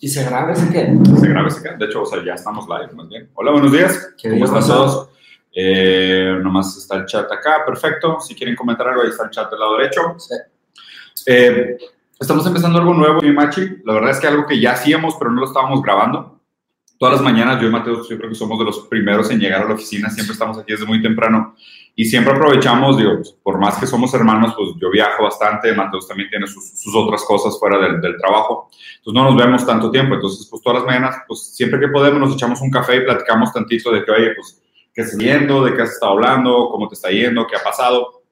Y se graba ese qué? Se graba ese qué. De hecho, o sea, ya estamos live, más bien. Hola, buenos días. ¿Cómo están todos? Eh, nomás está el chat acá, perfecto. Si quieren comentar algo, ahí está el chat del lado derecho. Sí. Eh, estamos empezando algo nuevo, mi Machi. La verdad es que algo que ya hacíamos, pero no lo estábamos grabando. Todas las mañanas, yo y Mateo, yo creo que somos de los primeros en llegar a la oficina. Siempre estamos aquí desde muy temprano. Y siempre aprovechamos, digo, pues, por más que somos hermanos, pues yo viajo bastante, Mateus también tiene sus, sus otras cosas fuera del, del, trabajo, entonces no nos vemos tanto tiempo, entonces pues todas las mañanas, pues siempre que podemos nos echamos un café y platicamos tantito de que, oye, pues, ¿qué estás viendo? ¿De qué has estado hablando? ¿Cómo te está yendo? ¿Qué ha pasado?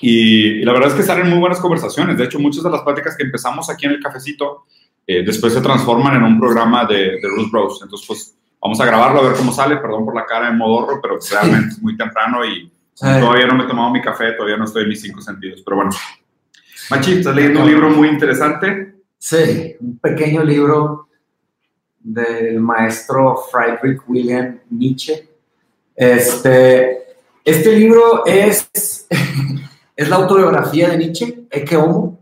Y, y, la verdad es que salen muy buenas conversaciones, de hecho muchas de las pláticas que empezamos aquí en el cafecito, eh, después se transforman en un programa de, de Ruth Bros, entonces pues vamos a grabarlo a ver cómo sale, perdón por la cara de modorro, pero realmente es muy temprano y Sí. Todavía no me he tomado mi café, todavía no estoy en mis cinco sentidos, pero bueno. Machi, ¿estás leyendo un libro muy interesante? Sí, un pequeño libro del maestro Friedrich William Nietzsche. Este, este libro es, es la autobiografía de Nietzsche, Ecce Homo.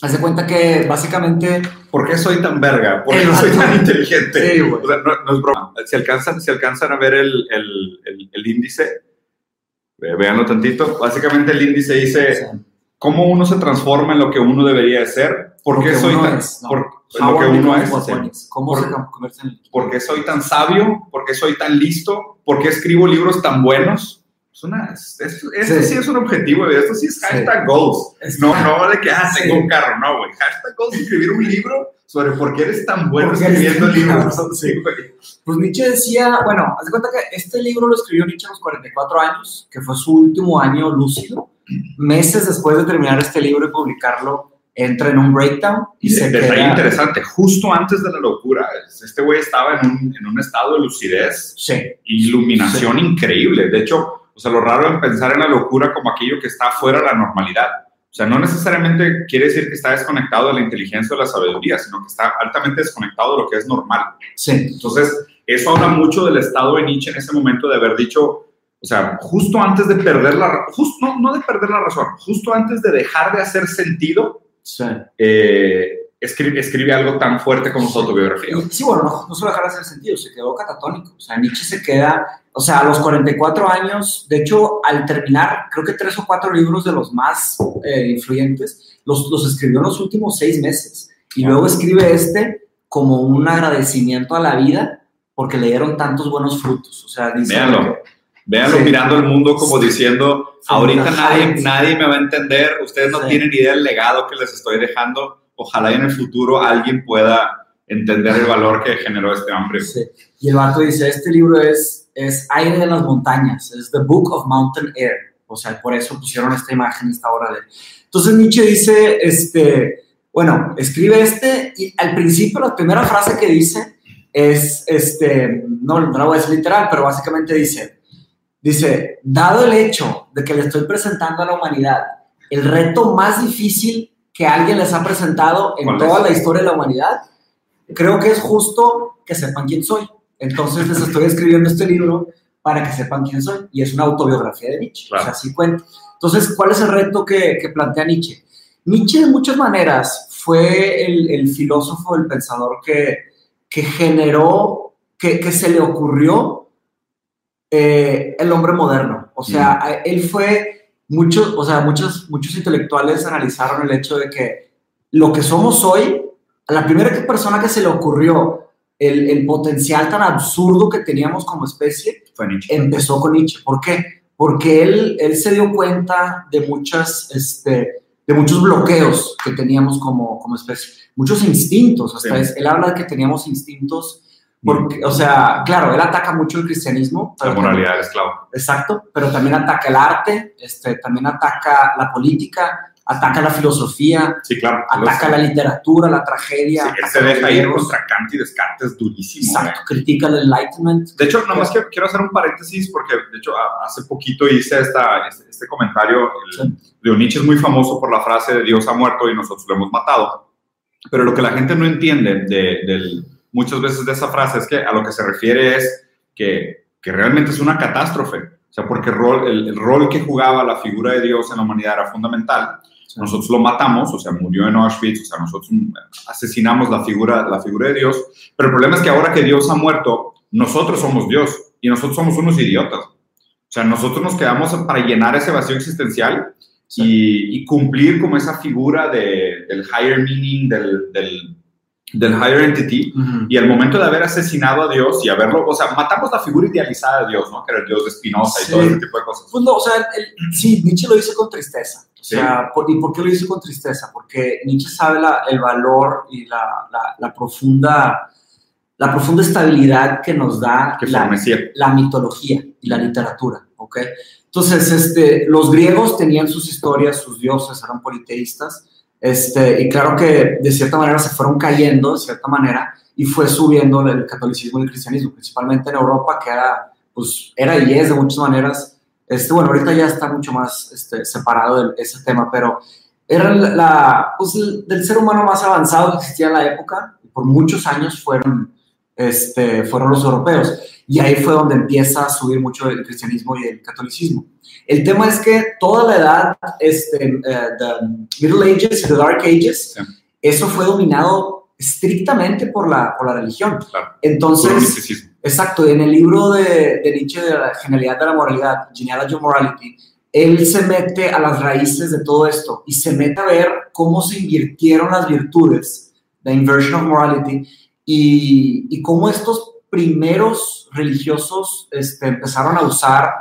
Hace cuenta que básicamente... ¿Por qué soy tan verga? ¿Por qué soy tan inteligente? Sí, o sea, no, no, es broma. Si alcanzan, si alcanzan a ver el, el, el, el índice, Veanlo tantito. Básicamente el índice dice cómo uno se transforma en lo que uno debería de ser. ¿Por qué soy tan, es, no. por, lo que uno es? ¿Cómo por, se convierte en el ¿Por qué soy tan sabio? ¿Por qué soy tan listo? ¿Por qué escribo libros tan buenos? Es una, es, es, esto sí. sí. es un objetivo, esto sí es hashtag sí. goals. Es no, no de que, ah, tengo un carro, no, güey. Hashtag goals, escribir un libro sobre por qué eres tan bueno escribiendo libros. Sí, pues Nietzsche decía, bueno, haz de cuenta que este libro lo escribió Nietzsche a los 44 años, que fue su último año lúcido. Meses después de terminar este libro y publicarlo, entra en un breakdown y, y se detalle queda... interesante, justo antes de la locura, este güey estaba en un, en un, estado de lucidez, sí. iluminación sí. increíble. De hecho, o sea, lo raro es pensar en la locura como aquello que está fuera de la normalidad. O sea, no necesariamente quiere decir que está desconectado de la inteligencia o de la sabiduría, sino que está altamente desconectado de lo que es normal. Sí. Entonces, eso habla mucho del estado de Nietzsche en ese momento de haber dicho, o sea, justo antes de perder la justo no, no de perder la razón, justo antes de dejar de hacer sentido, sí. eh, escribe, escribe, algo tan fuerte como su autobiografía. Sí, bueno, no, no solo dejar de hacer sentido, se quedó catatónico. O sea, Nietzsche se queda, o sea, a los 44 años, de hecho, al terminar, creo que tres o cuatro libros de los más eh, influyentes, los, los escribió en los últimos seis meses. Y luego escribe este como un agradecimiento a la vida porque le dieron tantos buenos frutos. O sea, dice Véanlo. Véanlo sí. mirando el mundo como diciendo, ahorita nadie, nadie me va a entender, ustedes no sí. tienen idea del legado que les estoy dejando, ojalá en el futuro alguien pueda entender el valor que generó este hombre. Sí. Y el vato dice, este libro es, es aire de las montañas, es The Book of Mountain Air. O sea, por eso pusieron esta imagen, esta obra de. Entonces Nietzsche dice, este, bueno, escribe este y al principio la primera frase que dice es, este, no, no la voy a decir literal, pero básicamente dice, dice, dado el hecho de que le estoy presentando a la humanidad el reto más difícil que alguien les ha presentado en toda la historia de la humanidad, creo que es justo que sepan quién soy. Entonces les estoy escribiendo este libro para que sepan quién soy. Y es una autobiografía de Nietzsche. Claro. O sea, así cuenta. Entonces, ¿cuál es el reto que, que plantea Nietzsche? Nietzsche de muchas maneras fue el, el filósofo, el pensador que, que generó, que, que, se le ocurrió eh, el hombre moderno. O sea, mm. él fue, muchos, o sea, muchos, muchos intelectuales analizaron el hecho de que lo que somos hoy, a la primera persona que se le ocurrió el, el potencial tan absurdo que teníamos como especie, fue Nietzsche. empezó con Nietzsche. ¿Por qué? Porque él, él se dio cuenta de muchas, este, de muchos bloqueos que teníamos como, como especie, muchos instintos, hasta sí. es, él habla de que teníamos instintos, porque, o sea, claro, él ataca mucho el cristianismo. La moralidad del esclavo. Exacto, pero también ataca el arte, este, también ataca la política, ataca la filosofía, sí, claro, ataca la literatura, la tragedia. Sí, él se deja ir contra Kant y Descartes durísimo. Exacto, eh. critica el Enlightenment. De hecho, nomás quiero, quiero hacer un paréntesis porque, de hecho, hace poquito hice esta, este, este comentario. El, sí. Nietzsche es muy famoso por la frase de Dios ha muerto y nosotros lo hemos matado. Pero lo que la gente no entiende de, de, muchas veces de esa frase es que a lo que se refiere es que, que realmente es una catástrofe. O sea, porque el rol, el, el rol que jugaba la figura de Dios en la humanidad era fundamental nosotros lo matamos, o sea, murió en Auschwitz, o sea, nosotros asesinamos la figura, la figura de Dios, pero el problema es que ahora que Dios ha muerto, nosotros somos Dios y nosotros somos unos idiotas. O sea, nosotros nos quedamos para llenar ese vacío existencial y, cumplir como esa figura de, del higher meaning, del, del, del higher entity, y al momento de haber asesinado a Dios y haberlo, o sea, matamos la figura idealizada de Dios, ¿no? Que era el Dios de Spinoza y todo ese tipo de cosas. Pues no, o sea, sí, Nietzsche lo hizo con tristeza. O sea, ¿y por qué lo hizo con tristeza? Porque Nietzsche sabe la, el valor y la, la, la, profunda, la profunda estabilidad que nos da que la, la mitología y la literatura, ¿ok? Entonces, este, los griegos tenían sus historias, sus dioses eran politeístas, este, y claro que de cierta manera se fueron cayendo, de cierta manera, y fue subiendo el catolicismo y el cristianismo, principalmente en Europa, que era, pues, era y es de muchas maneras, este, bueno, ahorita ya está mucho más este, separado de ese tema, pero era la, pues, del ser humano más avanzado que existía en la época, y por muchos años fueron, este, fueron los europeos. Y ahí fue donde empieza a subir mucho el cristianismo y el catolicismo. El tema es que toda la edad, este, uh, Middle Ages y the Dark Ages, eso fue dominado estrictamente por la, por la religión. Entonces, exacto, en el libro de, de, Nietzsche de la genialidad de la moralidad, Genealogy of Morality, él se mete a las raíces de todo esto y se mete a ver cómo se invirtieron las virtudes, la inversion of morality, y, y cómo estos primeros religiosos este, empezaron a usar,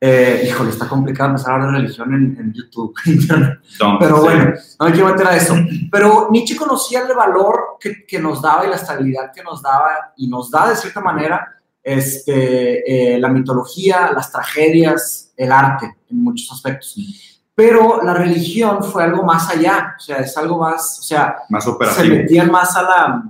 eh, híjole, está complicado empezar a hablar de religión en, YouTube, pero bueno, no me quiero meter a eso. Pero Nietzsche conocía el valor que, que, nos daba y la estabilidad que nos daba y nos da de cierta manera este, eh, la mitología, las tragedias, el arte en muchos aspectos. Pero la religión fue algo más allá, o sea, es algo más, o sea, más operativo. se metían más a la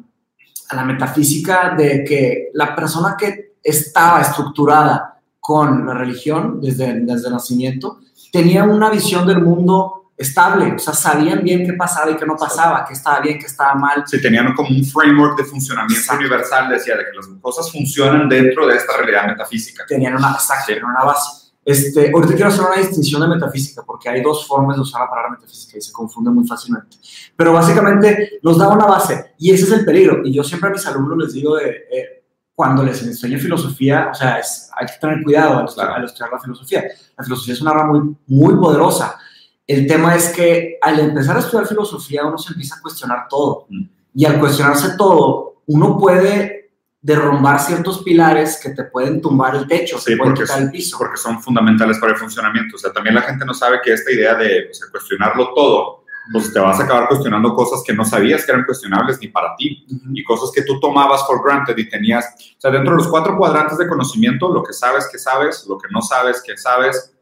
a la metafísica de que la persona que estaba estructurada con la religión desde, desde el nacimiento tenía una visión del mundo estable, o sea, sabían bien qué pasaba y qué no pasaba, qué estaba bien, qué estaba mal. Sí, tenían como un framework de funcionamiento universal, decía, de que las cosas funcionan dentro de esta realidad metafísica. Tenían una, tenían una base. Este, ahorita quiero hacer una distinción de metafísica, porque hay dos formas de usar la palabra metafísica y se confunde muy fácilmente. Pero básicamente nos da una base y ese es el peligro. Y yo siempre a mis alumnos les digo de, eh, cuando les enseño filosofía, o sea, es, hay que tener cuidado al estudiar, la filosofía. La filosofía es una rama muy, muy poderosa. El tema es que al empezar a estudiar filosofía uno se empieza a cuestionar todo. Mm. Y al cuestionarse todo, uno puede derrumbar ciertos pilares que te pueden tumbar el techo, sí, porque, el piso. Porque son fundamentales para el funcionamiento. O sea, también la gente no sabe que esta idea de cuestionarlo todo, pues te vas a acabar cuestionando cosas que no sabías que eran cuestionables ni para ti y cosas que tú tomabas for granted y tenías, o sea, dentro de los cuatro cuadrantes de conocimiento, lo que sabes que sabes, lo que no sabes que sabes,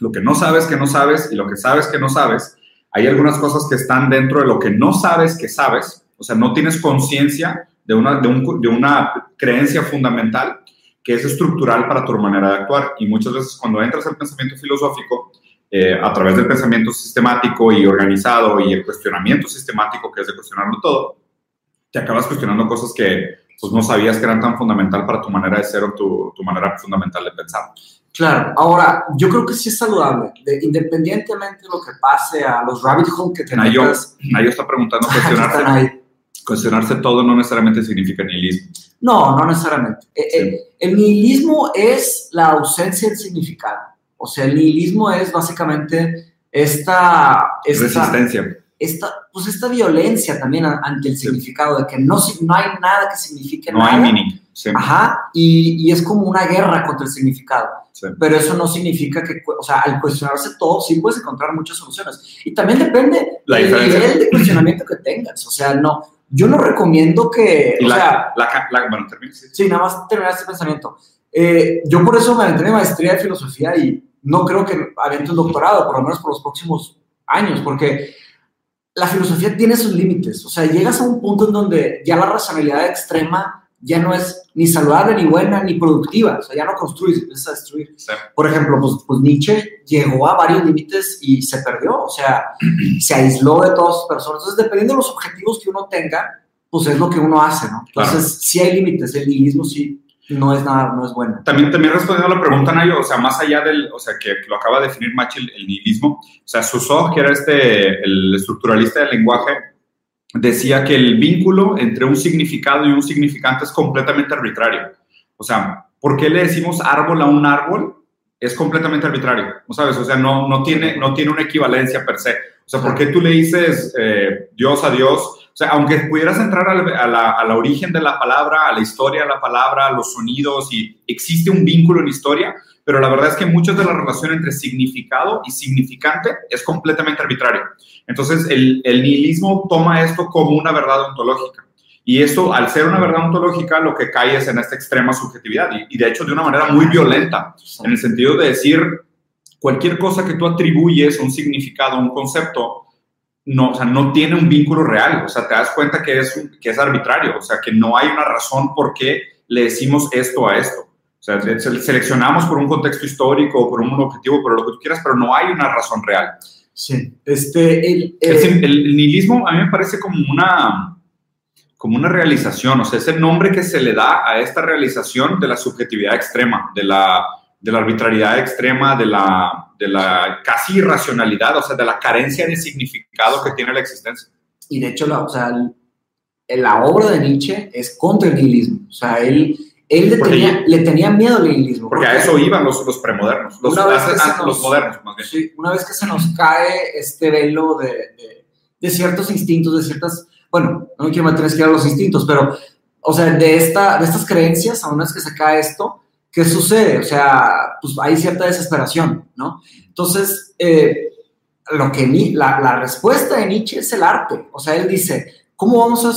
lo que no sabes que no sabes y lo que sabes que no sabes, hay algunas cosas que están dentro de lo que no sabes que sabes, o sea, no tienes conciencia de una, de, un, de una creencia fundamental que es estructural para tu manera de actuar. Y muchas veces cuando entras al pensamiento filosófico, eh, a través del pensamiento sistemático y organizado y el cuestionamiento sistemático, que es de cuestionarlo todo, te acabas cuestionando cosas que pues, no sabías que eran tan fundamental para tu manera de ser o tu, tu manera fundamental de pensar. Claro, ahora, yo creo que sí es saludable, independientemente de lo que pase a los rabbit hole que te Nayo, Nayo está preguntando, cuestionarte, cuestionarse todo no necesariamente significa nihilismo. No, no necesariamente. Eh, eh, el nihilismo es la ausencia del significado. O sea, el nihilismo es básicamente esta... esta Resistencia. Esta, pues esta violencia también ante el significado, de que no, no hay nada que signifique no nada. No hay meaning. Ajá, y, y, es como una guerra contra el significado. Pero eso no significa que, o sea, al cuestionarse todo, sí puedes encontrar muchas soluciones. Y también depende del nivel de cuestionamiento que tengas. O sea, no, yo no recomiendo que. o sea, bueno, sí. nada más terminar este pensamiento. Eh, yo por eso me aventé mi maestría de filosofía y no creo que aviente un doctorado, por lo menos por los próximos años, porque la filosofía tiene sus límites. O sea, llegas a un punto en donde ya la racionalidad extrema ya no es ni saludable, ni buena, ni productiva. O sea, ya no construyes, empiezas a destruir. Por ejemplo, pues, pues, Nietzsche llegó a varios límites y se perdió. O sea, se aisló de todas sus personas. Entonces, dependiendo de los objetivos que uno tenga, pues es lo que uno hace, ¿no? Entonces, sí hay límites. El nihilismo sí. no es nada, no es bueno. También, también respondiendo a la pregunta, Nayo, o sea, más allá del, o sea, que, lo acaba de definir Machi el, nihilismo, o sea, Susov, que era este, el estructuralista del lenguaje, decía que el vínculo entre un significado y un significante es completamente arbitrario. O sea, ¿por qué le decimos árbol a un árbol? Es completamente arbitrario, ¿no sabes? O sea, no, no, tiene, no tiene una equivalencia per se. O sea, ¿por qué tú le dices eh, Dios a Dios? O sea, aunque pudieras entrar a la, a, origen de la palabra, a la historia de la palabra, a los sonidos, y existe un vínculo en historia, pero la verdad es que muchas de la relación entre significado y significante es completamente arbitrario. Entonces, el, nihilismo toma esto como una verdad ontológica. Y eso, al ser una verdad ontológica, lo que cae es en esta extrema subjetividad y, y, de hecho de una manera muy violenta, en el sentido de decir cualquier cosa que tú atribuyes un significado, un concepto, no, o sea, no tiene un vínculo real, o sea, te das cuenta que es, que es arbitrario, o sea, que no hay una razón por qué le decimos esto a esto. O sea, seleccionamos por un contexto histórico, por un objetivo, por lo que tú quieras, pero no hay una razón real. Sí, este, el, el, el, nihilismo a mí me parece como una, como una realización, o sea, es el nombre que se le da a esta realización de la subjetividad extrema, de la, de la arbitrariedad extrema, de la, de la casi irracionalidad, o sea, de la carencia de significado que tiene la existencia. Y de hecho, la, o sea, la obra de Nietzsche es contra el nihilismo. O sea, él, él le, tenía, le tenía, miedo al nihilismo. Porque, a eso iban los, los premodernos, los, los modernos más bien. Sí, una vez que se nos cae este velo de, de, de, ciertos instintos, de ciertas, bueno, no me quiero meter en los instintos, pero, o sea, de, esta, de estas creencias, a una vez que se cae esto, ¿qué sucede? O sea, pues hay cierta desesperación, ¿no? Entonces, eh, lo que la, la, respuesta de Nietzsche es el arte. O sea, él dice, ¿cómo vamos a,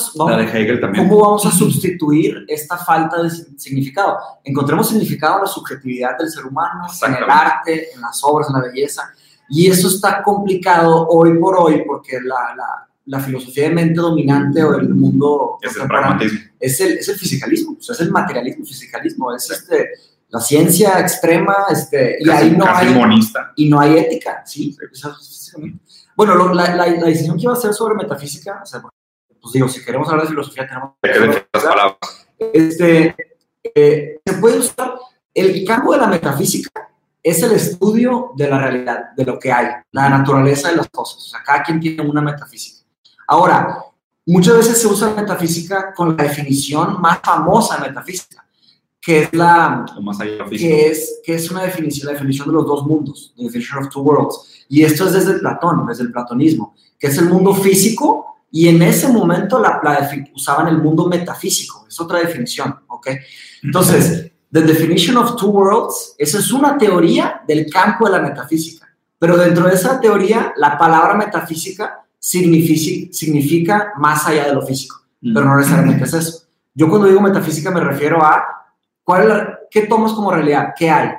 ¿cómo vamos a sustituir esta falta de significado? Encontremos significado en la subjetividad del ser humano, en el arte, en las obras, en la belleza. Y eso está complicado hoy por hoy porque la, la la filosofía de mente dominante o el mundo es el pragmatismo. Es el, es el fisicalismo, o sea, es el materialismo, fisicalismo, es este, la ciencia extrema, este, y ahí no hay... Monista. Y no hay ética, ¿sí? Bueno, la, la, la, decisión que iba a hacer sobre metafísica, o sea, pues digo, si queremos hablar de filosofía, tenemos que... Palabras. Este, eh, se puede usar, el campo de la metafísica es el estudio de la realidad, de lo que hay, la naturaleza de las cosas. O sea, cada quien tiene una metafísica. Ahora, muchas veces se usa metafísica con la definición más famosa de metafísica, que es la que es, que es una definición, la definición de los dos mundos, the definition of two worlds. Y esto es desde Platón, desde el platonismo, que es el mundo físico y en ese momento la, usaban el mundo metafísico, es otra definición, ¿ok? Entonces, the definition of two worlds, esa es una teoría del campo de la metafísica, pero dentro de esa teoría, la palabra metafísica significa, significa más allá de lo físico, pero no necesariamente es eso. Yo cuando digo metafísica me refiero a ¿cuál qué tomas como realidad, qué hay.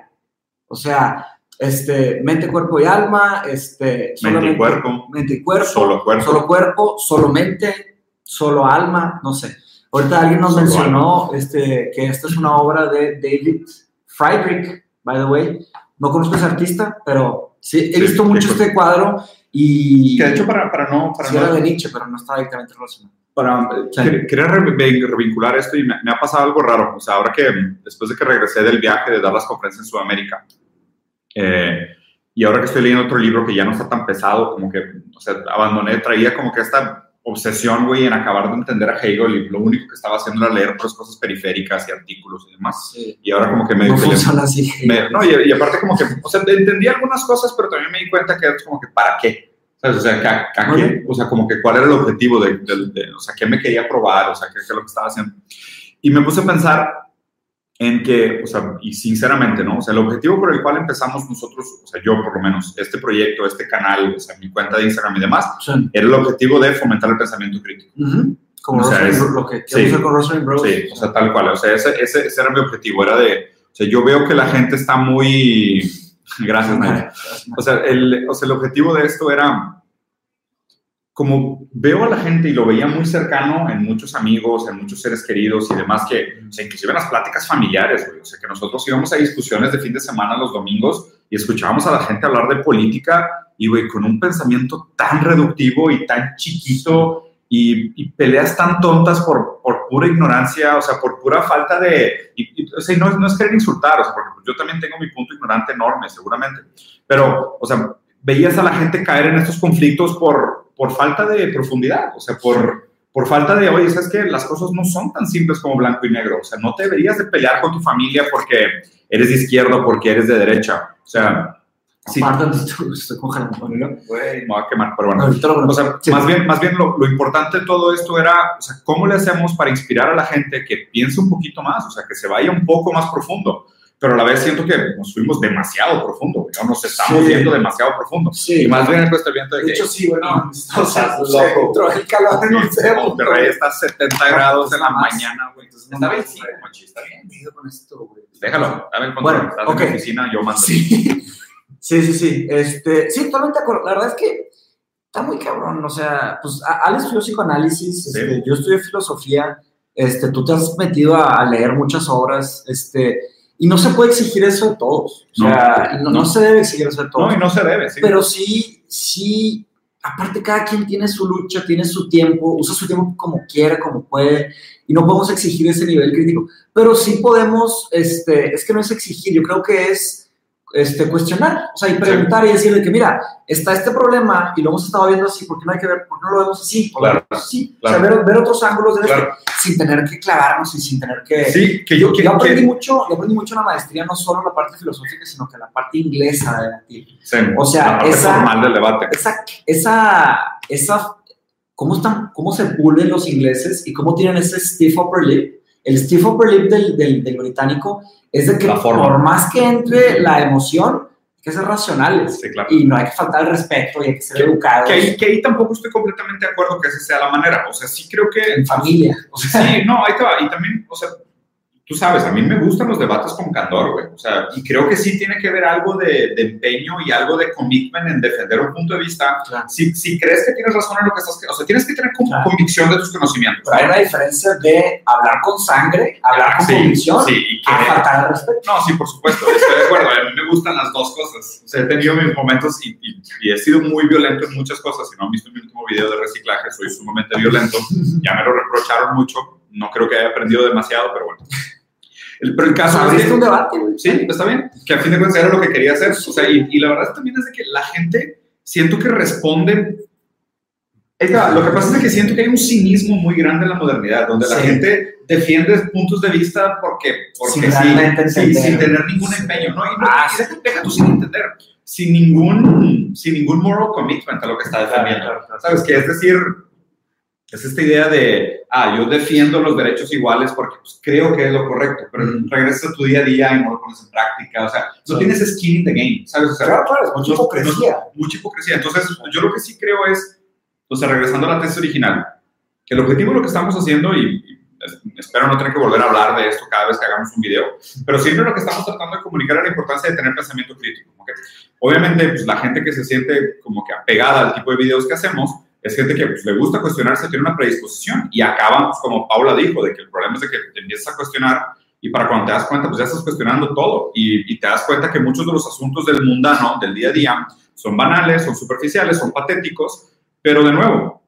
O sea, este, mente, cuerpo y alma, este, mente y cuerpo, mente y cuerpo, solo cuerpo, solo cuerpo, solo mente, solo alma, no sé. Ahorita alguien nos mencionó este, que esta es una obra de David Friedrich, by the way. No conozco a ese artista, pero sí, he visto mucho este cuadro y que de hecho, para, para no. Para sí no, era de Nietzsche, pero no está directamente relacionado. Para, Quería revincular esto y me, ha pasado algo raro. O sea, ahora que después de que regresé del viaje de dar las conferencias en Sudamérica, eh, y ahora que estoy leyendo otro libro que ya no está tan pesado, como que, o sea, abandoné, traía como que esta obsesión, güey, en acabar de entender a Hegel y lo único que estaba haciendo era leer otras cosas periféricas y artículos y demás. Y ahora como que me... No funciona así. no, y, aparte como que, o sea, entendí algunas cosas, pero también me di cuenta que es como que, ¿para qué? ¿Sabes? O sea, qué? O sea, como que cuál era el objetivo de, de, o sea, qué me quería probar, o sea, qué es lo que estaba haciendo. Y me puse a pensar en que, o sea, y sinceramente, ¿no? O sea, el objetivo por el cual empezamos nosotros, o sea, yo por lo menos, este proyecto, este canal, o sea, mi cuenta de Instagram y demás, era el objetivo de fomentar el pensamiento crítico. Como o sea, es, lo que sí, con Rosalind Bros. Sí, o sea, tal cual. O sea, ese, ese, ese, era mi objetivo, era de, o sea, yo veo que la gente está muy... Gracias, Nadia. O sea, el, o sea, el objetivo de esto era como veo a la gente y lo veía muy cercano en muchos amigos, en muchos seres queridos y demás, que, o sea, inclusive en las pláticas familiares, güey, o sea, que nosotros íbamos a discusiones de fin de semana los domingos y escuchábamos a la gente hablar de política y, güey, con un pensamiento tan reductivo y tan chiquito y, peleas tan tontas por, por, pura ignorancia, o sea, por pura falta de... Y, o sea, no, no, es querer insultar, o sea, porque yo también tengo mi punto ignorante enorme, seguramente, pero, o sea, veías a la gente caer en estos conflictos por, por falta de profundidad, o sea, por, por falta de, oye, sabes que las cosas no son tan simples como blanco y negro, o sea, no te deberías de pelear con tu familia porque eres de izquierda o porque eres de derecha, o sea, Sí. estoy congelando. me va a quemar, pero bueno. o sea, más bien, más bien lo, lo, importante de todo esto era, o sea, ¿cómo le hacemos para inspirar a la gente que piense un poquito más? O sea, que se vaya un poco más profundo. Pero a la vez siento que nos fuimos demasiado profundo, ¿no? nos estamos yendo demasiado profundo. Sí. Y más bien el cuestionamiento de, de hecho, sí, bueno, estás loco. El calor en un cerro. Monterrey está a 70 grados en la mañana, güey. Entonces, está bien, sí, está bien. con esto, güey. Déjalo, a ver, cuando bueno, estás okay. en la oficina, yo mando. Sí. Sí, sí, sí. Este, sí, totalmente de acuerdo. La verdad es que está muy cabrón. O sea, pues Alex estudió psicoanálisis, Sí. este, yo estudié filosofía, este, tú te has metido a, a leer muchas obras, este, y no se puede exigir eso de todos. O sea, no, no, no. se debe exigir eso de todos. No, y no se debe, sí. Pero sí, sí, aparte cada quien tiene su lucha, tiene su tiempo, usa su tiempo como quiera, como puede, y no podemos exigir ese nivel crítico. Pero sí podemos, este, es que no es exigir, yo creo que es este, cuestionar, o sea, y preguntar y decirle que, mira, está este problema y lo hemos estado viendo así, ¿por qué no hay que ver, por qué no lo vemos así? Claro, sí, claro. o sea, ver, ver otros ángulos de Claro. esto, sin tener que clavarnos y sin tener que... Sí, que yo, Yo, quiero aprendí que... mucho, yo aprendí mucho en la maestría, no solo la parte filosófica, sino que la parte inglesa de debatir. Sí, O sea, la parte esa- formal del debate. Esa, esa, esa, ¿cómo están, cómo se pulen los ingleses y cómo tienen ese stiff upper lip? El stiff upper lip del, del, del británico es de que por más que entre la emoción, hay que ser racionales. Sí, claro. Y no hay que faltar el respeto y hay que ser Que- educados Que ahí, que ahí tampoco estoy completamente de acuerdo que esa sea la manera. O sea, sí creo que... en familia. O sea, Sí, no, ahí te va. Y también, o sea, tú sabes, a mí me gustan los debates con candor, güey. O sea, y creo que sí tiene que ver algo de, de empeño y algo de commitment en defender un punto de vista. Claro. Si, si crees que tienes razón en lo que estás... O sea, tienes que tener Claro. convicción de tus conocimientos. pero hay una diferencia de hablar con sangre, hablar con Sí, convicción, sí, y que- a faltar respeto. No, sí, por supuesto, estoy de acuerdo. A mí me gustan las dos cosas. O sea, he tenido mis momentos y, y- y he sido muy violento en muchas cosas. Si no han visto mi último video de reciclaje, soy sumamente violento. Ya me lo reprocharon mucho. No creo que haya aprendido demasiado, pero bueno. El, pero el caso es que- un debate, güey. Sí, está bien. Que a fin de cuentas era lo que quería hacer. O sea, y, y la verdad también es de que la gente siento que responde. Va, Lo que pasa es que siento que hay un cinismo muy grande en la modernidad, donde la Sí. gente defiende puntos de vista porque, porque Sin sí, sí, sin tener ningún empeño, ¿no? Y no, Ah, y deja, deja tú sin entender, sin ningún, sin ningún moral commitment a lo que está defendiendo. Claro, claro, claro. ¿Sabes? Que es decir, es esta idea de, ah, yo defiendo los derechos iguales porque pues, creo que es lo correcto, pero regresas a tu día a día y no lo pones en práctica, o sea, no tienes skin in the game, ¿sabes? O sea, Claro, claro, es mucha hipocresía. no- mucha hipocresía. Entonces, yo lo que sí creo es, o sea, regresando a la tesis original, que el objetivo de lo que estamos haciendo, y, y es- espero no tener que volver a hablar de esto cada vez que hagamos un video, pero siempre lo que estamos tratando de comunicar es la importancia de tener pensamiento crítico. ¿ok? Obviamente, pues, la gente que se siente como que apegada al tipo de videos que hacemos, es gente que pues, le gusta cuestionarse, tiene una predisposición y acaban, pues, como Paula dijo, de que el problema es de que te empiezas a cuestionar y para cuando te das cuenta, pues ya estás cuestionando todo y, y te das cuenta que muchos de los asuntos del mundano, del día a día, son banales, son superficiales, son patéticos, pero de nuevo,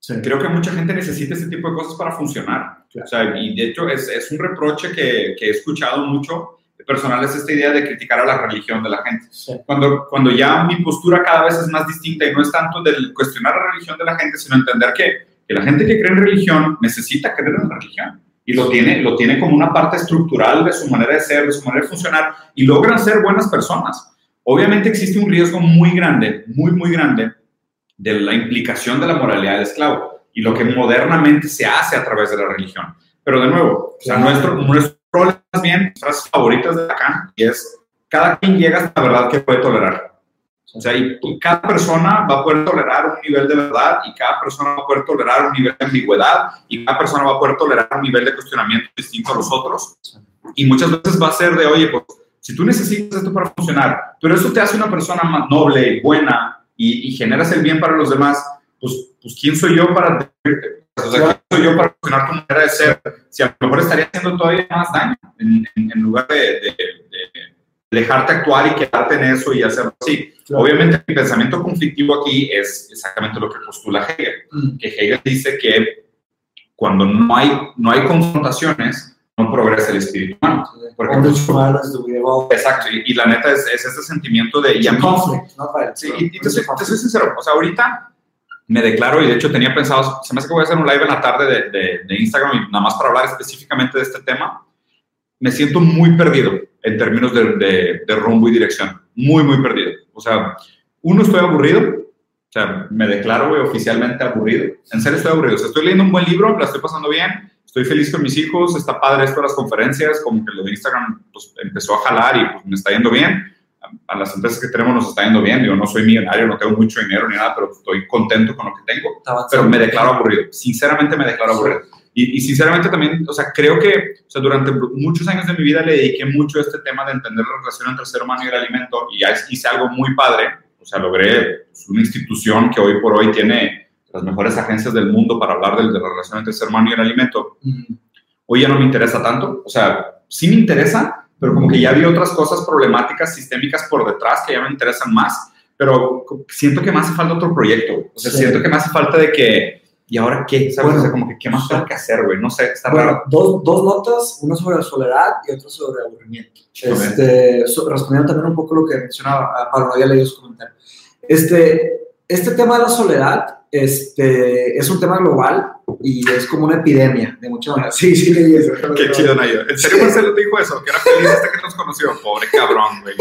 Sí. creo que mucha gente necesita ese tipo de cosas para funcionar. Claro. O sea, y de hecho es, es un reproche que, que he escuchado mucho personal, es esta idea de criticar a la religión de la gente Sí. cuando, cuando ya mi postura cada vez es más distinta y no es tanto del cuestionar la religión de la gente, sino entender que, que la gente que cree en religión necesita creer en la religión y lo tiene, lo tiene como una parte estructural de su manera de ser, de su manera de funcionar y logran ser buenas personas. Obviamente existe un riesgo muy grande, muy, muy grande de la implicación de la moralidad del esclavo y lo que modernamente se hace a través de la religión. Pero de nuevo, o sea, Claro. nuestro, nuestro bien frases favoritas de Lacan y es cada quien llega hasta la verdad que puede tolerar. O sea, y, y cada persona va a poder tolerar un nivel de verdad y cada persona va a poder tolerar un nivel de ambigüedad y cada persona va a poder tolerar un nivel de cuestionamiento distinto a los otros. Y muchas veces va a ser de, oye, pues si tú necesitas esto para funcionar, pero eso te hace una persona más noble, buena y, y generas el bien para los demás, pues, pues ¿quién soy yo para? O sea, ¿quién soy yo para cuestionar tu manera de ser? Si a lo mejor estaría haciendo todavía más daño en, en- en lugar de, de- de- dejarte actuar y quedarte en eso y hacerlo así. Claro. Obviamente, mi pensamiento conflictivo aquí es exactamente lo que postula Hegel, Mm, que Hegel dice que cuando no hay, no hay confrontaciones, no progresa el espíritu humano. Porque, exacto, y, y la neta es, es ese sentimiento de... Y mí, Conflict, violence. Sí, y, y te, soy, te soy sincero, o sea, ahorita me declaro, y de hecho tenía pensado, se me hace que voy a hacer un live en la tarde de, Instagram y nada más para hablar específicamente de este tema. Me siento muy perdido en términos de, rumbo y dirección. Muy, muy perdido. O sea, uno, estoy aburrido. O sea, me declaro güey, oficialmente aburrido. En serio, estoy aburrido. O sea, estoy leyendo un buen libro, la estoy pasando bien, estoy feliz con mis hijos, está padre esto de las conferencias, como que lo de Instagram pues, empezó a jalar y pues, me está yendo bien a las empresas que tenemos nos está yendo bien. Yo no soy millonario, no tengo mucho dinero ni nada, pero estoy contento con lo que tengo. Pero me declaro aburrido. Sinceramente me declaro aburrido. Y, y, sinceramente también, o sea, creo que o sea, durante muchos años de mi vida le dediqué mucho a este tema de entender la relación entre el ser humano y el alimento y ya hice algo muy padre. O sea, logré pues, una institución que hoy por hoy tiene las mejores agencias del mundo para hablar de, de la relación entre el ser humano y el alimento. Hoy ya no me interesa tanto. O sea, sí me interesa, pero como que ya había otras cosas problemáticas sistémicas por detrás que ya me interesan más, pero siento que me hace falta otro proyecto, o sea, sí. siento que me hace falta de que, ¿y ahora qué? ¿Sabes? Bueno, o sea, como que, ¿qué más tengo que hacer, güey? No sé, está bueno, raro. Dos, dos notas, una sobre la soledad y otra sobre aburrimiento. Este, so, respondiendo también un poco lo que mencionaba, Pablo, no había leído su comentario. Este, este tema de la soledad este, es un tema global y es como una epidemia, de muchas maneras. Sí, sí, leí eso. Qué chido, Nayo. ¿En serio Marcelo te dijo eso? Que era feliz hasta que nos conoció. Pobre cabrón, güey.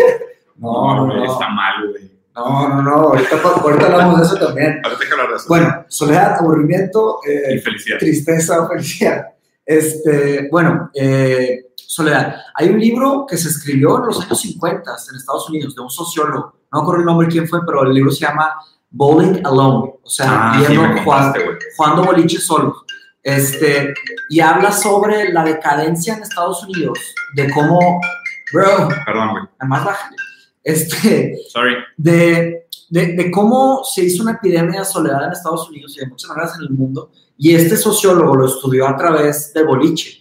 No, no, no, Está mal, güey. No, no, no. Ahorita, ahorita hablamos de eso también. Ahorita hay que hablar de eso. Bueno, soledad, aburrimiento. Eh, y felicidad. Tristeza o felicidad. Este, bueno, eh, soledad. Hay un libro que se escribió en los años 50 en Estados Unidos de un sociólogo. No me acuerdo el nombre de quién fue, pero el libro se llama Bowling Alone, o sea, ah, viendo, sí, jugando, jugando boliche solo. Este, y habla sobre la decadencia en Estados Unidos, de cómo, bro, perdón, güey, además bájale, este, sorry, de, de, de, cómo se hizo una epidemia de soledad en Estados Unidos y de muchas maneras en el mundo, y este sociólogo lo estudió a través del boliche.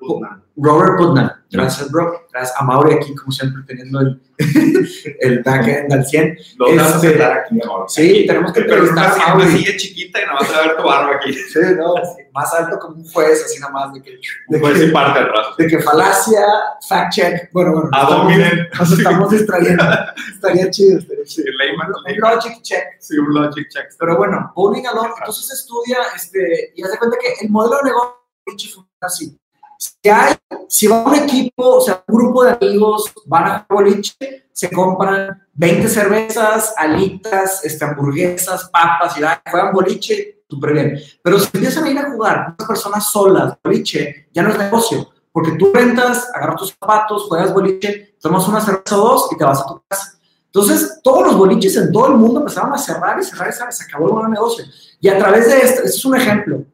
Robert Putnam. Robert Putnam. Gracias, bro. Gracias a Mauri aquí, como siempre, teniendo el, el backend al 100. Lo este, vamos a sentar aquí ahora. Sí, aquí. tenemos que Pero una, a una silla chiquita y nada más a ver tu barba aquí. Sí, no, más alto como un juez, así nada más. De que, de juez que, parte atrás. De que falacia, fact check. Bueno, bueno. A dominen. Nos estamos distrayendo. estaría chido. Estaría chido. Sí, layman, un layman. logic check. Sí, un logic check. Pero bueno, Bowling Alone, entonces estudia, este, y hace cuenta que el modelo de negocio funciona así si, hay, si va un equipo, o sea, un grupo de amigos van a boliche, se compran 20 cervezas, alitas, este, hamburguesas, papas y da, juegan boliche, súper bien. Pero si empiezan a ir a jugar unas personas solas, boliche, ya no es negocio, porque tú rentas, agarras tus zapatos, juegas boliche, tomas una cerveza o dos y te vas a tu casa. Entonces, todos los boliches en todo el mundo empezaron a cerrar y cerrar y se acabó el negocio. Y a través de esto, este es un ejemplo.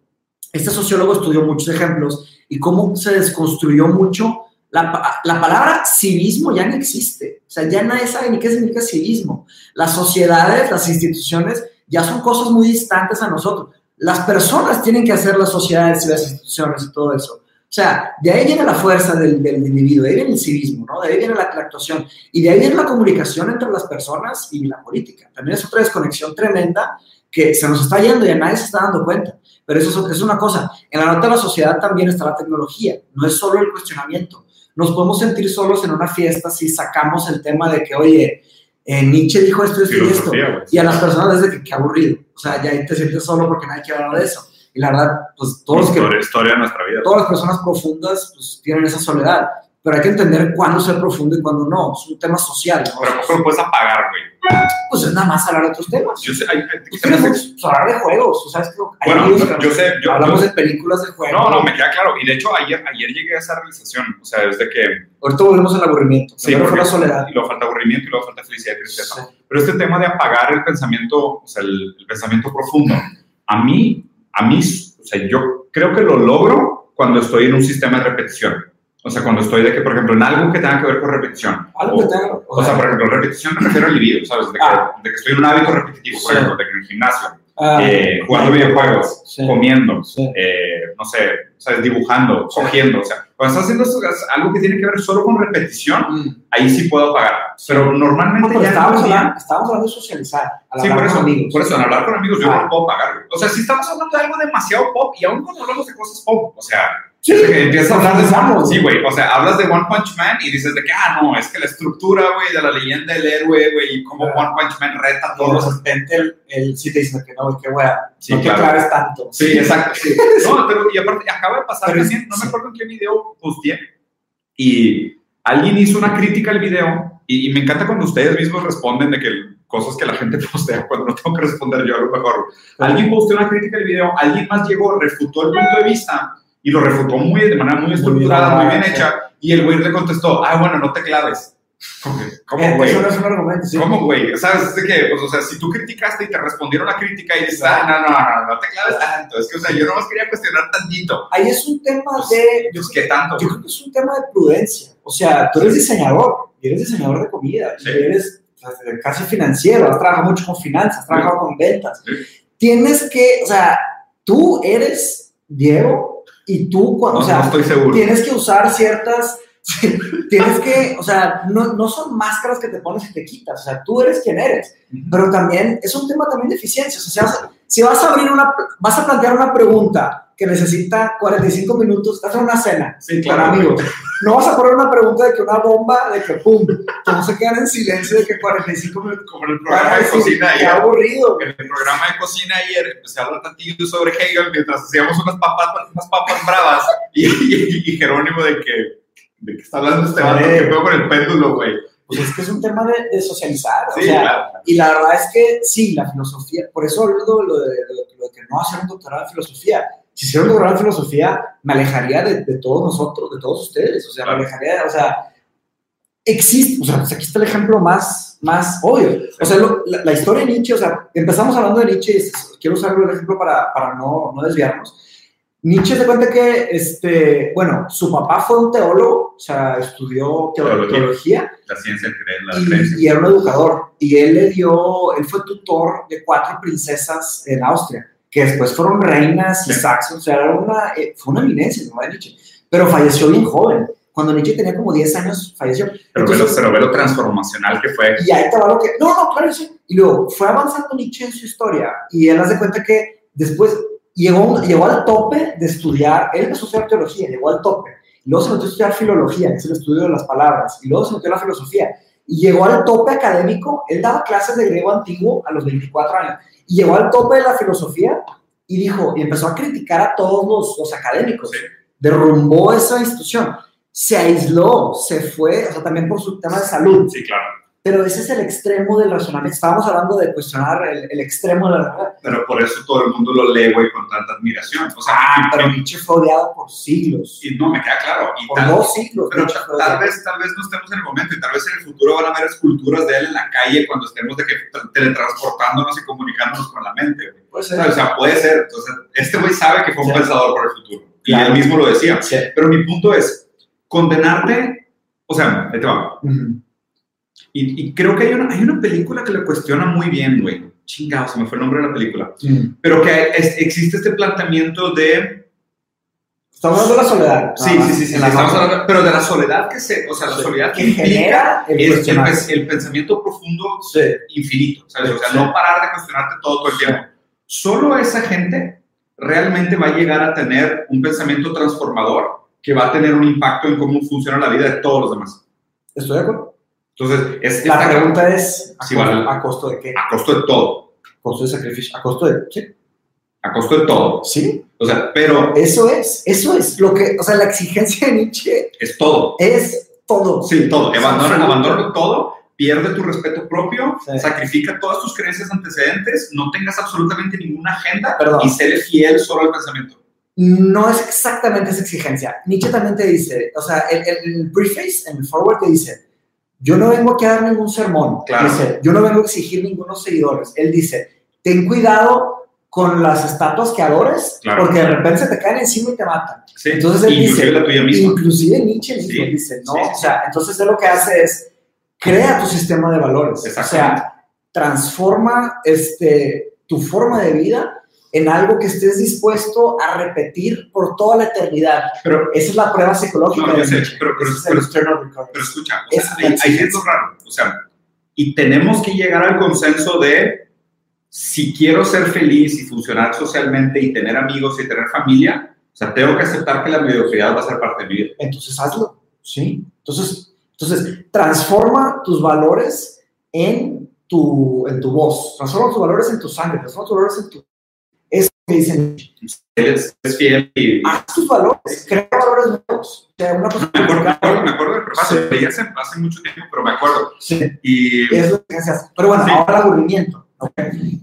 Este sociólogo estudió muchos ejemplos y cómo se desconstruyó mucho. La, la, palabra civismo ya no existe. O sea, ya nadie sabe ni qué significa civismo. Las sociedades, las instituciones, ya son cosas muy distantes a nosotros. Las personas tienen que hacer las sociedades y las instituciones y todo eso. O sea, de ahí viene la fuerza del, del individuo, de ahí viene el civismo, ¿no? De ahí viene la, la, actuación y de ahí viene la comunicación entre las personas y la política. También es otra desconexión tremenda que se nos está yendo y a nadie se está dando cuenta. Pero eso es una cosa. En la nota de la sociedad también está la tecnología. No es solo el cuestionamiento. Nos podemos sentir solos en una fiesta si sacamos el tema de que, oye, eh, Nietzsche dijo esto, esto y esto. Y a las personas desde que qué aburrido. O sea, ya ahí te sientes solo porque nadie quiere hablar de eso. Y la verdad, pues todos historia, que... Historia de nuestra vida. Todas las personas profundas pues, tienen esa soledad. Pero hay que entender cuándo ser profundo y cuándo no. Es un tema social. ¿no? Pero ¿cómo lo puedes apagar, güey? Pues es nada más hablar de otros temas. Yo sé, hay, pues que hablar de juegos. ¿tú ¿sabes? Hay bueno, yo, yo sé. Yo, hablamos yo, de películas de juegos. No, no, me queda claro. Y de hecho, ayer, ayer llegué a esa realización. O sea, desde que. Ahorita volvemos al aburrimiento. Sí, fue la soledad. Y luego falta aburrimiento y luego falta felicidad y tristeza. Sí. Pero este tema de apagar el pensamiento, o sea, el, el pensamiento profundo, a mí, a mí, o sea, yo creo que lo logro cuando estoy en un sistema de repetición. O sea, cuando estoy de que, por ejemplo, en algo que tenga que ver con repetición. Algo que tenga. O, o sea, por ejemplo, repetición me refiero al libido, ¿sabes? De que, Ah. de que estoy en un hábito repetitivo, por Sí. ejemplo, de que en el gimnasio. Ah, eh, jugando sí. videojuegos, Sí. comiendo, eh, no sé, ¿sabes? dibujando, cogiendo. O sea, cuando estás haciendo esto, es algo que tiene que ver solo con repetición, Mm. ahí sí puedo pagar. Pero No, normalmente pero ya estábamos, hablando, estábamos hablando de socializar. al Sí, por con eso, amigos. por eso, en hablar con amigos yo Ah. no puedo pagar. O sea, si estamos hablando de algo demasiado pop y aún cuando hablamos de cosas pop, o sea, Sí, es que empiezas a hablar de profundizamos. Sí, güey, o sea, hablas de One Punch Man y dices de que, ah, no, es que la estructura, güey, de la leyenda del héroe, güey, y cómo. One Punch Man reta a Todos los repente el, el sí te dice que no, güey, qué wea, Sí, no te claro. claves tanto. Sí, exacto. No, pero y aparte, acaba de pasar Pero también, no me sí. acuerdo en qué video posteé, y alguien hizo una crítica al video, y, y me encanta cuando ustedes mismos responden de que cosas que la gente postea cuando no tengo que responder yo a lo mejor. Alguien posteó una crítica al video, alguien más llegó, refutó el punto de vista, y lo refutó muy, de manera muy estructurada, muy bien hecha, y el güey le contestó, ah, bueno, no te claves. ¿Cómo, güey? ¿Cómo, güey? ¿Sabes? Es de que, pues, o sea, si tú criticaste y te respondieron la crítica y dices, ah, no, no, no, no te claves tanto. Es que, o sea, yo nomás quería cuestionar tantito. Ahí es un tema de. Yo, Pues, ¿qué tanto? yo creo que es un tema de prudencia. O sea, tú eres diseñador, y eres diseñador de comida, y eres o sea, casi financiero, has trabajado mucho con finanzas, has trabajado con ventas. Tienes que, o sea, tú eres Diego, y tú, cuando, No, o sea, no estoy seguro. tienes que usar ciertas. tienes que, o sea, no, no son máscaras que te pones y te quitas, o sea, tú eres quien eres, pero también es un tema también de eficiencia, o sea, si vas a, abrir una, vas a plantear una pregunta que necesita 45 minutos, estás en una cena Sí, con claro. amigos, no vas a poner una pregunta de que una bomba, de que pum, todos se quedan en silencio de que 45 minutos, Como en el programa de cocina ayer. aburrido, En el programa de cocina ayer empecé a hablar tantillo sobre Hegel mientras hacíamos unas papas, unas papas bravas y, y- y Jerónimo de que, de que está hablando este vato, que veo con el péndulo, güey. pues es que es un tema de, de socializar, o Sí, sea, claro. Y la verdad es que sí, la filosofía, por eso hablo de lo de, de de que no hacer un doctorado en filosofía. Si hiciera un doctorado en filosofía, me alejaría de, de todos nosotros, de todos ustedes. O sea, me alejaría, o sea, existe, o sea, pues aquí está el ejemplo más, más obvio. O sea, lo- la, la historia de Nietzsche, o sea, empezamos hablando de Nietzsche, y quiero usar el ejemplo para, para no, no desviarnos. Nietzsche se cuenta que, este, bueno, su papá fue un teólogo, o sea, estudió teo- Teología. teología La ciencia la y, y era un educador. Y él le dio, él fue tutor de cuatro princesas en Austria, que después fueron reinas y saxos. O sea, era una, eh, fue una eminencia, de Nietzsche. Pero falleció bien joven. Cuando Nietzsche tenía como 10 años, falleció. Pero ve, lo, Entonces, pero ve lo transformacional que fue. y ahí va lo que. No, no, claro, sí. Y luego fue avanzando Nietzsche en su historia. Y él hace cuenta que después llegó, llegó al tope de estudiar. Él empezó a estudiar teología, llegó al tope. Y luego se metió a estudiar filología, que es el estudio de las palabras. Y luego se metió a la filosofía. Y llegó al tope académico. Él daba clases de griego antiguo a los 24 años. Y llegó al tope de la filosofía y dijo, y empezó a criticar a todos los, los académicos. Sí. Derrumbó esa institución. Se aisló, se fue, o sea, también por su tema de salud. Sí, claro. Pero ese es el extremo del razonamiento. Estábamos hablando de cuestionar el, el extremo del razonamiento. Pero por eso todo el mundo lo lee, güey, con tanta admiración. O sea, Ah, pero Nietzsche fue odiado por siglos. y no, me queda claro. Y Por tal- dos siglos. Pero tal odiado. vez, tal vez no estemos en el momento y tal vez en el futuro van a haber esculturas de él en la calle cuando estemos de que tra- teletransportándonos y comunicándonos con la mente. güey. Puede O sea, puede ser. Entonces, este güey sabe que fue un Sí. pensador por el futuro. Y Claro. él mismo lo decía. Sí. Pero mi punto es, condenarte, o sea, ahí te va. Ujú. Y, y creo que hay una, hay una película que le cuestiona muy bien, güey. Chingado, se me fue el nombre de la película. Ujú. Pero que es- existe este planteamiento de Estamos hablando de la soledad. Sí, sí, sí, sí, la estamos hablando- pero de la soledad que se, o sea, la Sí. soledad que, Que implica genera el es el, el pensamiento profundo Sí. infinito, ¿sabes? O sea, Sí. no parar de cuestionarte todo, todo el tiempo. Solo esa gente realmente va a llegar a tener un pensamiento transformador que va a tener un impacto en cómo funciona la vida de todos los demás. Estoy de acuerdo. Entonces, es La pregunta es: ¿a, Sí, costo, vale. ¿a costo de qué? a costo de todo, ¿A costo de sacrificio? ¿A costo de qué? a costo de todo. Sí. O sea, pero Eso es. Eso es lo que. O sea, la exigencia de Nietzsche es todo. es todo. Sí, todo. Sí, Abandona, sí. abandona todo, pierde tu respeto propio, Sí. sacrifica todas tus creencias antecedentes, no tengas absolutamente ninguna agenda Perdón. y sé fiel solo al pensamiento. no es exactamente esa exigencia. Nietzsche también te dice, o sea, el, el- el preface, en el forward te dice, yo no vengo aquí a dar ningún sermón. Claro. Dice, yo no vengo a exigir ningunos seguidores. Él dice, ten cuidado con las estatuas que adores, Claro. porque de repente se te caen encima y te matan. Sí. Entonces él Inclusive dice, la tuya misma. inclusive Nietzsche mismo Sí, dice, no, sí, o sea, entonces él lo que hace es, crea tu sistema de valores. O sea, transforma, este, tu forma de vida en algo que estés dispuesto a repetir por toda la eternidad. Pero, Esa es la prueba psicológica. No, yo sé, pero- pero- es pero- pero escucha, o sea, hay, hay algo raro. O sea, y tenemos que llegar al consenso de si quiero ser feliz y funcionar socialmente y tener amigos y tener familia, o sea, tengo que aceptar que la mediocridad va a ser parte de mi vida. Entonces hazlo, ¿sí? Entonces, entonces transforma tus valores en tu, en tu voz, transforma tus valores en tu sangre, transforma tus valores en tu... Que dicen, Él es, es fiel y... haz tus valores, crea valores nuevos. O sea, una cosa Me acuerdo, me acuerdo, me acuerdo del prefacio, Sí. leí hace, hace mucho tiempo, pero me acuerdo. Sí, Y, es lo que se hace. Pero bueno, Sí. ahora aburrimiento. ¿ok?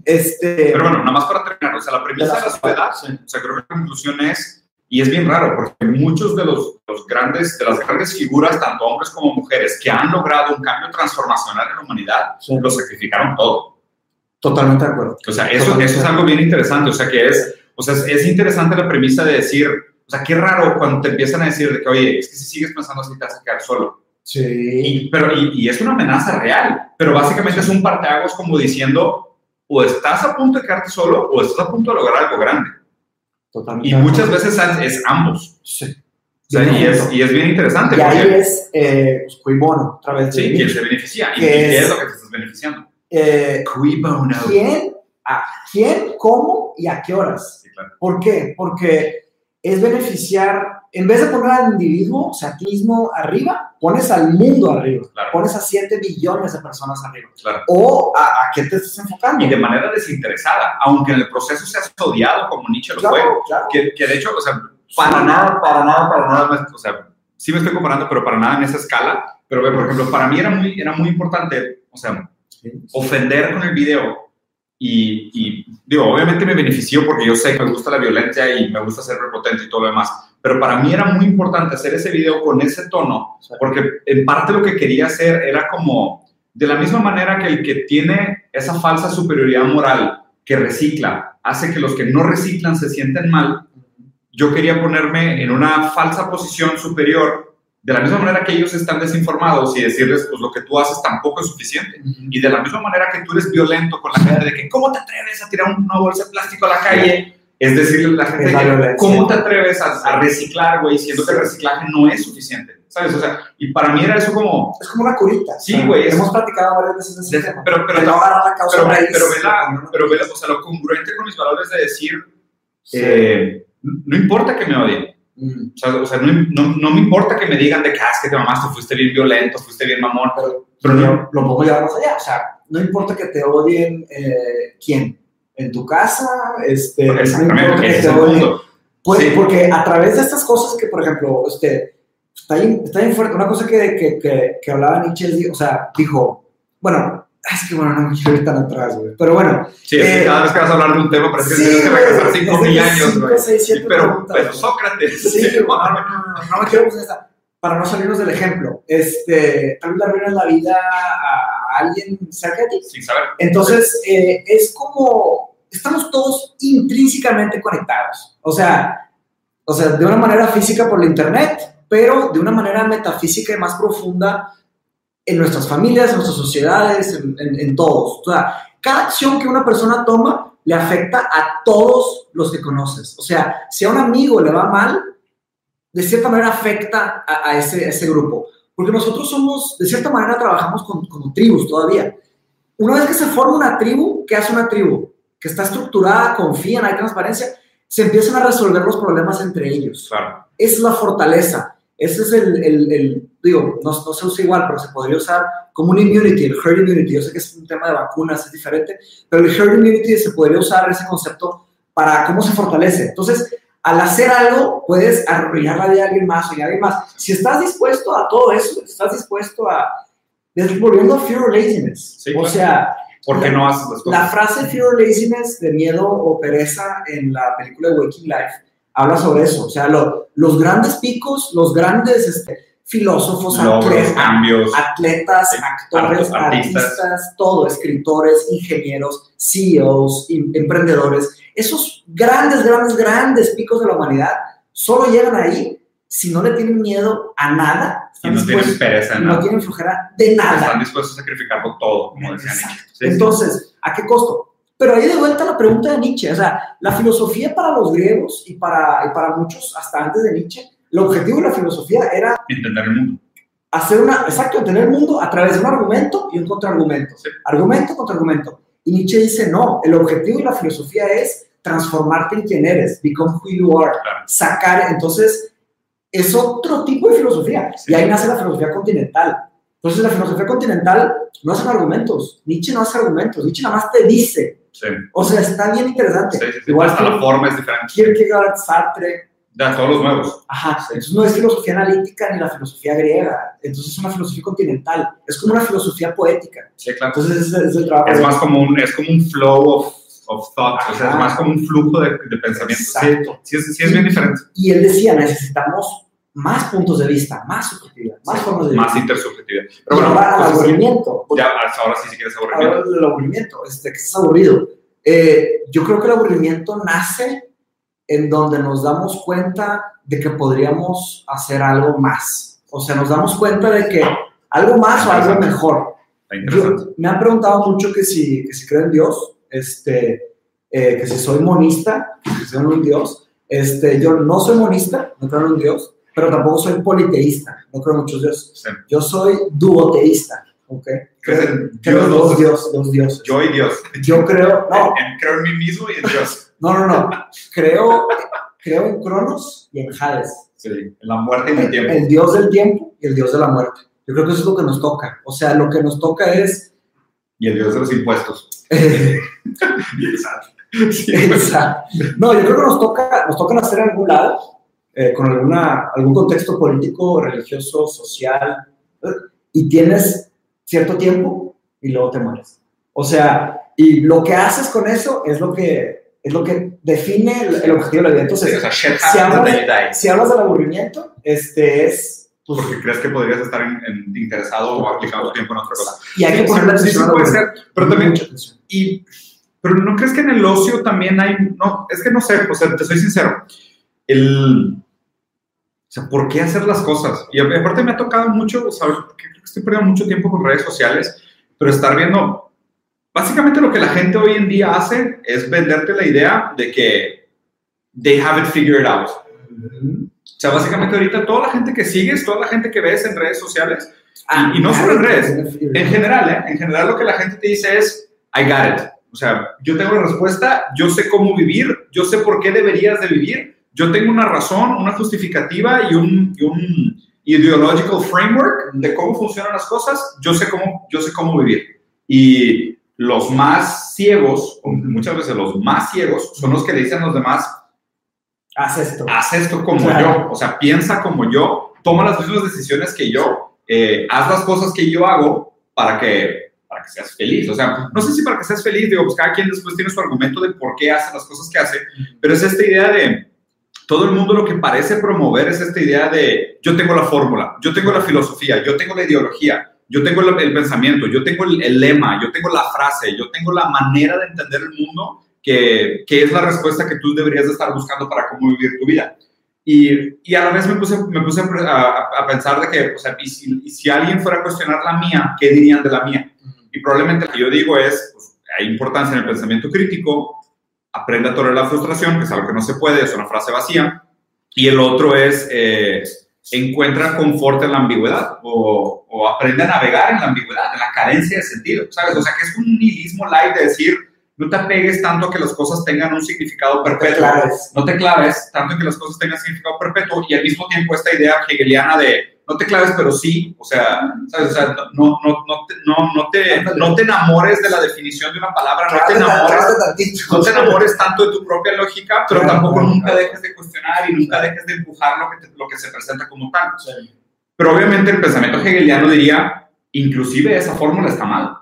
Este, pero bueno, nada más para terminar, o sea, la premisa de la soledad, Sí. o sea, creo que la conclusión es, y es bien raro, porque muchos de los, los grandes, de las grandes figuras, tanto hombres como mujeres, que han logrado un cambio transformacional en la humanidad, lo sacrificaron todo. Totalmente de acuerdo. O sea, eso, eso es algo bien interesante, o sea, que es, o sea, es, es interesante la premisa de decir, o sea, qué raro cuando te empiezan a decir de que, oye, es que si sigues pensando así te vas a quedar solo. Sí. Y, pero, y, y es una amenaza real, pero básicamente es un parteaguas como diciendo, o estás a punto de quedarte solo o estás a punto de lograr algo grande. Totalmente Y muchas veces es, es ambos. Sí. O sea, y, es, y es bien interesante. Y ahí es eh, pues, bono, otra vez. sí, quién se beneficia y, qué es- es lo que te estás beneficiando. Eh. ¿Quién? ¿A quién? ¿Cómo? ¿Y a qué horas? Sí, claro. ¿Por qué? Porque es beneficiar, en vez de poner al individuo, o sea, a ti mismo arriba, pones al mundo arriba, Claro. pones a 7 billones de personas arriba. Claro. O a, a qué te estás enfocando. Y de manera desinteresada, aunque en el proceso seas odiado como Nietzsche lo fue. Que, que de hecho, o sea, para nada, para nada, para nada, me- o sea, sí me estoy comparando, pero para nada en esa escala. Pero por ejemplo, para mí era muy, era muy importante, o sea, ofender con el video. Y, y, digo, obviamente me benefició porque yo sé que me gusta la violencia y me gusta ser prepotente y todo lo demás. Pero para mí era muy importante hacer ese video con ese tono, porque en parte lo que quería hacer era como, de la misma manera que el que tiene esa falsa superioridad moral que recicla, hace que los que no reciclan se sienten mal, yo quería ponerme en una falsa posición superior, de la misma manera que ellos están desinformados y decirles, pues lo que tú haces tampoco es suficiente. Y de la misma manera que tú eres violento con la gente de que, ¿cómo te atreves a tirar una bolsa de plástico a la calle? Es decirle a la gente, que. ¿cómo te atreves a, a reciclar, güey, siendo que el reciclaje no es suficiente? ¿Sabes? O sea, y para mí era eso como, Es como una curita. Sí, güey, Hemos platicado varias veces de ese tema. pero, pero, agarrar la causa pero, raíz, pero, ve la- ¿no? pero ve la- o sea, lo congruente con mis valores de decir, Sí. eh, no importa que me odien. O sea, o sea, no, no, no me importa que me digan de que, ah, es que te mamaste, fuiste bien violento, fuiste bien mamón, Pero, pero no, lo puedo llevar más allá. O sea, no importa que te odien eh, quién. En tu casa, este, no exactamente, importa que te odien. Pues, Sí. Porque a través de estas cosas que, por ejemplo, este, está, bien, está bien fuerte. Una cosa que, que, que, que hablaba Nietzsche, o sea, dijo, bueno, es que bueno, no me quiero ir tan atrás, güey. Pero bueno, Sí, Eh, cada vez que vas a hablar de un tema parece que sí, tienes que güey, regresar 5 desde mil años, güey. Sí, Pero, pero. Sócrates. Sí, no, no, no, no, me quiero esta, para no salirnos del ejemplo. Este, tal vez le arruinas la vida a alguien cerca de ti. Sin saber. Entonces, eh, es como, estamos todos intrínsecamente conectados. O sea, o sea, de una manera física por la internet, pero de una manera metafísica y más profunda en nuestras familias, en nuestras sociedades, en, en- en todos. O sea, cada acción que una persona toma le afecta a todos los que conoces. O sea, si a un amigo le va mal, de cierta manera afecta a, a ese, a ese grupo. Porque nosotros somos, de cierta manera, trabajamos con, como tribus todavía. Una vez que se forma una tribu, ¿qué hace una tribu? Que está estructurada, confían, hay transparencia, se empiezan a resolver los problemas entre ellos. Claro. Es la fortaleza. Ese es el, el- el- digo, no, no se usa igual, pero se podría usar como un immunity, el herd immunity. Yo sé que es un tema de vacunas, es diferente, pero el herd immunity se podría usar ese concepto para cómo se fortalece. Entonces, al hacer algo, puedes arruinar la vida de alguien más o de alguien más. Si estás dispuesto a todo eso, estás dispuesto a... Volviendo a fear or laziness. Sí, o claro. sea, ¿Por qué no haces las la cosas? frase fear or laziness de miedo o pereza en la película de Waking Life habla sobre eso. O sea, lo- los grandes picos, los grandes este, filósofos, Logros, atletas, cambios. atletas, Sí, actores, art- artistas. artistas, todo, escritores, ingenieros, CEOs, em- emprendedores. Esos grandes, grandes, grandes picos de la humanidad solo llegan ahí si no le tienen miedo a nada. Y no dispuestos- pereza no nada. tienen flojera de nada. Están dispuestos a sacrificarlo todo, como decía Exacto. Nietzsche. Sí, sí. Entonces, ¿a qué costo? Pero ahí de vuelta la pregunta de Nietzsche, o sea, la filosofía para los griegos y para, y para muchos hasta antes de Nietzsche, el objetivo de la filosofía era Entender el mundo. hacer una, exacto, entender el mundo a través de un argumento y un contraargumento. Sí. Argumento contra argumento. Y Nietzsche dice, no, el objetivo de la filosofía es transformarte en quien eres, become who you are, Claro. sacar, entonces es otro tipo de filosofía. Sí. Y ahí nace la filosofía continental. Entonces la filosofía continental no hacen argumentos, Nietzsche no hace argumentos, Nietzsche nada más te dice. Sí. O sea, está bien interesante. Sí, sí. Igual Hasta que la forma es diferente. Kierkegaard, Sartre, De todos los nuevos. Ajá, entonces no es filosofía analítica ni la filosofía griega, entonces es una filosofía continental, es como una filosofía poética. Sí, claro. Entonces es, es el trabajo. Es de- más como un, es como un flow of, of thought, o sea, es Ajá. más como un flujo de, de pensamiento. Exacto. sí, es, sí es bien diferente. Y él decía, necesitamos más puntos de vista, más subjetividad, más formas de Más vista. intersubjetividad. Pero bueno, ahora al pues, aburrimiento. ya, ahora sí, si quieres Ahora aburrimiento. el aburrimiento, este, que es aburrido. Eh, yo creo que el aburrimiento nace en donde nos damos cuenta de que podríamos hacer algo más. O sea, nos damos cuenta de que algo más o algo mejor. Yo- me han preguntado mucho que si, que si creo en Dios, este, eh, que si soy monista, que si soy un Dios. Este, yo no soy monista, no creo en un Dios, pero tampoco soy politeísta, no creo en muchos dioses. Sí. Yo soy duoteísta, ¿ok? ¿Crees Creo, en Dios dos dioses, dos dioses. Yo y Dios. Yo creo, no, En- en- creo en mí mismo y en Dios. no, no, no, creo, creo en Cronos y en Hades, Sí, en la muerte y en el tiempo. el dios del tiempo y el dios de la muerte. Yo creo que eso es lo que nos toca. O sea, lo que nos toca es Y el Dios de los impuestos. Sí, Exacto. No, yo creo que nos toca, nos toca nacer en algún lado, eh, con alguna, algún contexto político, religioso, social, y tienes cierto tiempo y luego te mueres. O sea, y lo que haces con eso es lo que, es lo que define el, el objetivo de la vida. Entonces, Sí, o sea, si hablas, si hablas del aburrimiento, este es... pues, Porque crees que podrías estar en- en- interesado o aplicando tiempo en otra cosa. y hay que Sí, sí, sí atención al puede ser, pero también. Y, pero ¿no crees que en el ocio también hay, no, es que no sé, o sea, te soy sincero, el, sea, ¿por qué hacer las cosas? Y aparte me ha tocado mucho, ¿sabes? Que creo que estoy perdiendo mucho tiempo con redes sociales, pero estar viendo, básicamente lo que la gente hoy en día hace es venderte la idea de que they have it figured out. O sea, básicamente ahorita toda la gente que sigues, toda la gente que ves en redes sociales, y no solo en redes, en general, ¿eh? En general lo que la gente te dice es, I got it. O sea, yo tengo la respuesta, yo sé cómo vivir, yo sé por qué deberías de vivir, yo tengo una razón, una justificativa y un, y un ideological framework de cómo funcionan las cosas, yo sé cómo, yo sé cómo vivir. Y los más ciegos, muchas veces los más ciegos, son los que le dicen a los demás, Haz esto. haz esto como Claro. yo, o sea, piensa como yo, toma las mismas decisiones que yo, eh, haz las cosas que yo hago para que, para que seas feliz. O sea, no sé si para que seas feliz, digo, pues cada quien después tiene su argumento de por qué hace las cosas que hace, pero es esta idea de, todo el mundo lo que parece promover es esta idea de, yo tengo la fórmula, yo tengo la filosofía, yo tengo la ideología. Yo tengo el, el pensamiento, yo tengo el, el lema, yo tengo la frase, yo tengo la manera de entender el mundo que, que es la respuesta que tú deberías de estar buscando para cómo vivir tu vida. Y, y a la vez me puse, me puse a, pensar de que, o sea, y si, y si alguien fuera a cuestionar la mía, ¿qué dirían de la mía? Y probablemente lo que yo digo es, pues, hay importancia en el pensamiento crítico, aprende a tolerar la frustración, que es algo que no se puede, es una frase vacía. Y el otro es, eh, encuentra confort en la ambigüedad o, o aprende a navegar en la ambigüedad, en la carencia de sentido, ¿sabes? O sea, que es un nihilismo light de decir, no te apegues tanto a que las cosas tengan un significado perpetuo. no te claves tanto en que las cosas tengan significado perpetuo y al mismo tiempo esta idea hegeliana de no te claves pero sí, o sea, ¿sabes? O sea no, no, no, te, no, no, te, no te enamores de la definición de una palabra, no te enamores, no te enamores tanto de tu propia lógica, pero tampoco nunca dejes de cuestionar y nunca dejes de empujar lo que, te- lo que se presenta como tal. Pero obviamente el pensamiento hegeliano diría, inclusive esa fórmula está mal.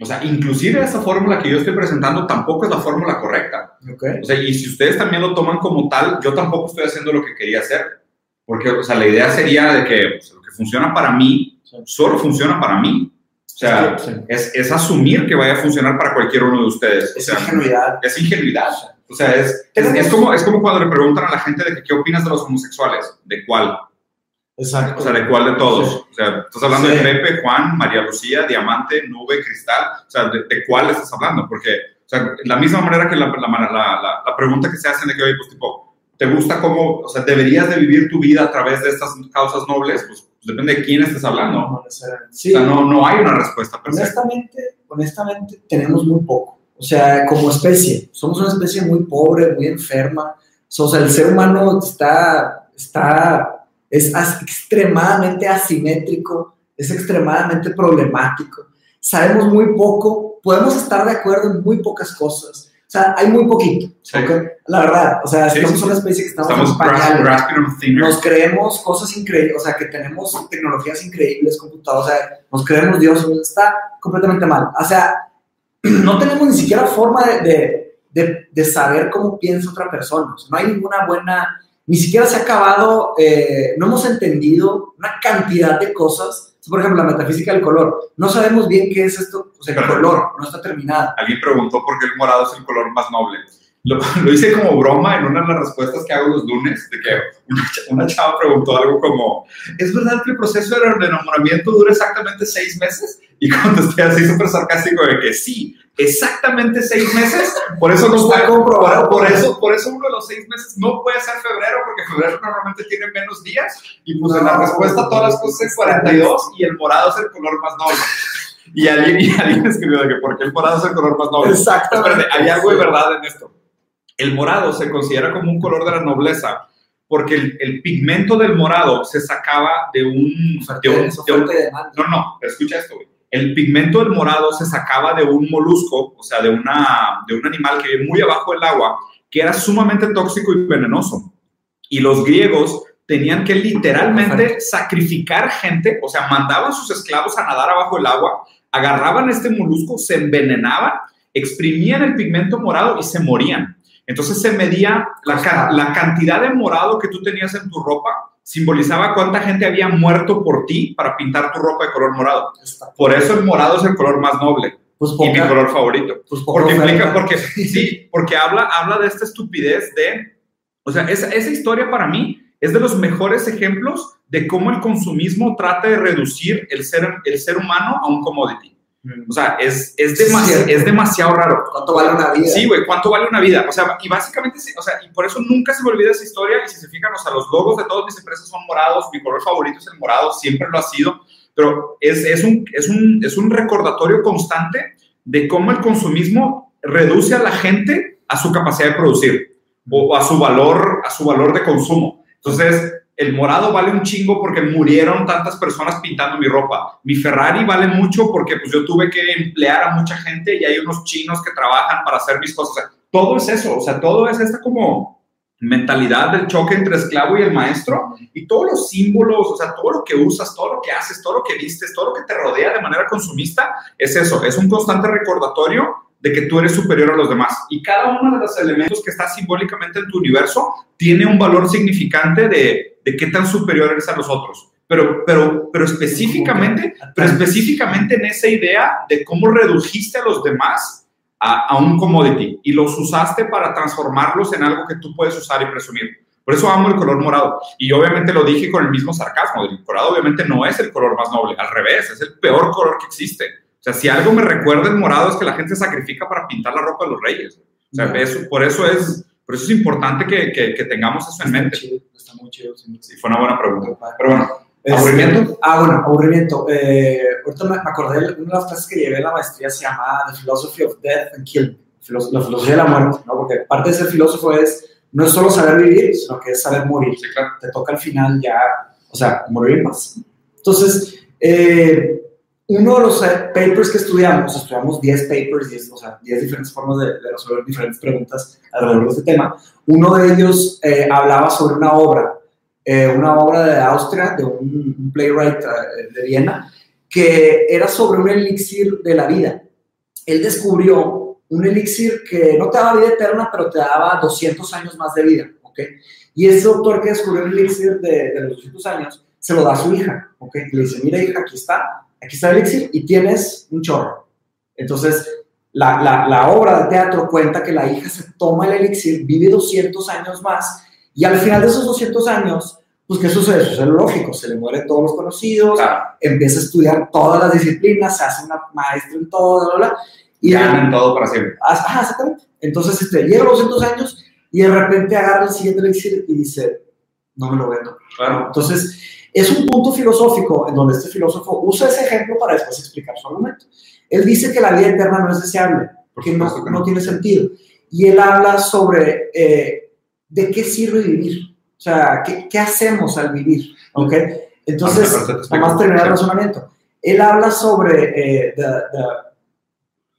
O sea, inclusive esa fórmula que yo estoy presentando tampoco es la fórmula correcta. Ok. O sea, y si ustedes también lo toman como tal, yo tampoco estoy haciendo lo que quería hacer. Porque, o sea, la idea sería de que pues, lo que funciona para mí, Sí. solo funciona para mí. O sea, Sí, sí. es, es asumir que vaya a funcionar para cualquier uno de ustedes. O Es sea, ingenuidad. es ingenuidad. O sea, es, es, es como, es como cuando le preguntan a la gente de que qué opinas de los homosexuales. ¿De cuál? Exacto. O sea, ¿de cuál de todos? Sí. O sea, estás hablando Sí. de Pepe, Juan, María Lucía, Diamante, Nube, Cristal. O sea, ¿de, de cuál estás hablando? Porque, o sea, la misma manera que la, la, la, la- pregunta que se hacen de que, oye, pues tipo, ¿te gusta cómo, o sea, deberías de vivir tu vida a través de estas causas nobles? Pues, pues depende de quién estés hablando. No necesariamente. Sí, O sea, no, no hay una respuesta se. honestamente, honestamente, tenemos muy poco. O sea, como especie, somos una especie muy pobre, muy enferma. O sea, el ser humano está, está, es as- extremadamente asimétrico, es extremadamente problemático. Sabemos muy poco, podemos estar de acuerdo en muy pocas cosas. O sea, hay muy poquito, Sí. ¿ok? La verdad, o sea, Sí, somos sí, una especie que estamos, Estamos en pañales. Nos creemos cosas increíbles, o sea, que tenemos tecnologías increíbles, computadoras, o sea, nos creemos dioses, está completamente mal. O sea, no tenemos ni siquiera forma de, de, de- de saber cómo piensa otra persona. O sea, no hay ninguna buena, ni siquiera se ha acabado, eh, no hemos entendido una cantidad de cosas. Por ejemplo, la metafísica del color. No sabemos bien qué es esto, o sea, el Pero- color no está terminada. Alguien preguntó por qué el morado es el color más noble. Lo, lo hice como broma en una de las respuestas que hago los lunes, de que una, una chava preguntó algo como, ¿es verdad que el proceso de de enamoramiento dura exactamente seis meses? Y contesté así súper sarcástico de que sí, exactamente seis meses, por eso no Está comprobado. por, eso, por eso uno de los seis meses no puede ser febrero, porque febrero normalmente tiene menos días, y pues en la respuesta todas las cosas es 42 y el morado es el color más noble. Y alguien, y alguien escribió de que ¿por qué el morado es el color más noble? Espérate, hay algo de verdad en esto. El morado se considera como un color de la nobleza porque el, el pigmento del morado se sacaba de un... Oferta de un- de un- no, no, escucha esto, güey. El pigmento del morado se sacaba de un molusco, o sea, de, una, de un animal que vive muy abajo del agua, que era sumamente tóxico y venenoso. Y los griegos tenían que literalmente sacrificar gente, o sea, mandaban sus esclavos a nadar abajo del agua, agarraban este molusco, se envenenaban, exprimían el pigmento morado y se morían. Entonces se medía la, la cantidad de morado que tú tenías en tu ropa, simbolizaba cuánta gente había muerto por ti para pintar tu ropa de color morado. Por eso el morado es el color más noble Pues y mi color favorito. pues Porque implica, porque sí, porque habla, habla de esta estupidez de, o sea, esa, esa historia para mí es de los mejores ejemplos de cómo el consumismo trata de reducir el ser, el ser humano a un commodity. O sea, es, es, Sí, demasi- cierto. es demasiado raro. ¿Cuánto vale una vida? Sí, güey, ¿cuánto vale una vida? O sea, y básicamente, sí, o sea, y por eso nunca se me olvida esa historia. Y si se fijan, o sea, los logos de todas mis empresas son morados. Mi color favorito es el morado, siempre lo ha sido. Pero es, es, un, es, un, es un recordatorio constante de cómo el consumismo reduce a la gente a su capacidad de producir o a su valor, a su valor de consumo. Entonces, el morado vale un chingo porque murieron tantas personas pintando mi ropa. Mi Ferrari vale mucho porque pues yo tuve que emplear a mucha gente y hay unos chinos que trabajan para hacer mis cosas. Todo es eso, o sea, todo es esta como mentalidad del choque entre esclavo y el maestro y todos los símbolos, o sea, todo lo que usas, todo lo que haces, todo lo que vistes, todo lo que te rodea de manera consumista, es eso, es un constante recordatorio de que tú eres superior a los demás. Y cada uno de los elementos que está simbólicamente en tu universo tiene un valor significante de, de qué tan superior eres a los otros. Pero, pero, pero específicamente, pero específicamente en esa idea de cómo redujiste a los demás a, a un commodity y los usaste para transformarlos en algo que tú puedes usar y presumir. Por eso amo el color morado. Y obviamente lo dije con el mismo sarcasmo. El morado obviamente no es el color más noble, al revés, es el peor color que existe. O sea, si algo me recuerda el morado es que la gente sacrifica para pintar la ropa de los reyes. O sea, eso, por, eso es, por eso es importante que, que, que tengamos eso en Está mente. chido, está muy chido. sí. Sí, fue una buena pregunta. Pero bueno, Este, ¿Aburrimiento? Ah, bueno, aburrimiento. Eh, ahorita me, acordé, de una de las clases que llevé en la maestría se llama The Philosophy of Death and Killing, la filosofía de la muerte, ¿no? Porque parte de ser filósofo es, no es solo saber vivir, sino que es saber morir. sí, claro. Te toca al final ya, o sea, morir paz. Entonces, eh, uno de los papers que estudiamos, estudiamos 10 papers, 10, o sea, 10 diferentes formas de, de resolver diferentes preguntas alrededor de este tema. Uno de ellos eh, hablaba sobre una obra, eh, una obra de Austria, de un, un playwright eh, de Viena, que era sobre un elixir de la vida. Él descubrió un elixir que no te daba vida eterna, pero te daba 200 años más de vida, ¿ok? Y ese doctor que descubrió el elixir de, de los 200 años, se lo da a su hija, ¿ok? Y le dice, mira hija, aquí está, aquí está el elixir y tienes un chorro. Entonces, la, la, la obra de teatro cuenta que la hija se toma el elixir, vive 200 años más y al final de esos 200 años, pues ¿qué sucede? Sucede lo lógico, se le mueren todos los conocidos, Claro. empieza a estudiar todas las disciplinas, se hace una maestra en todo, bla, bla, bla, y Ganan todo para siempre. Ajá, Ah, exactamente. Entonces, este, llega a los 200 años y de repente agarra el siguiente elixir y dice, no me lo vendo. Claro. Entonces, es un punto filosófico en donde este filósofo usa ese ejemplo para después explicar su argumento. Él dice que la vida eterna no es deseable, Por que no, no tiene sentido. Y él habla sobre eh, de qué sirve vivir, o sea, qué, qué hacemos al vivir, ¿ok? Entonces, Ahorita te explico. vamos a terminar el razonamiento. Él habla sobre eh, the- the-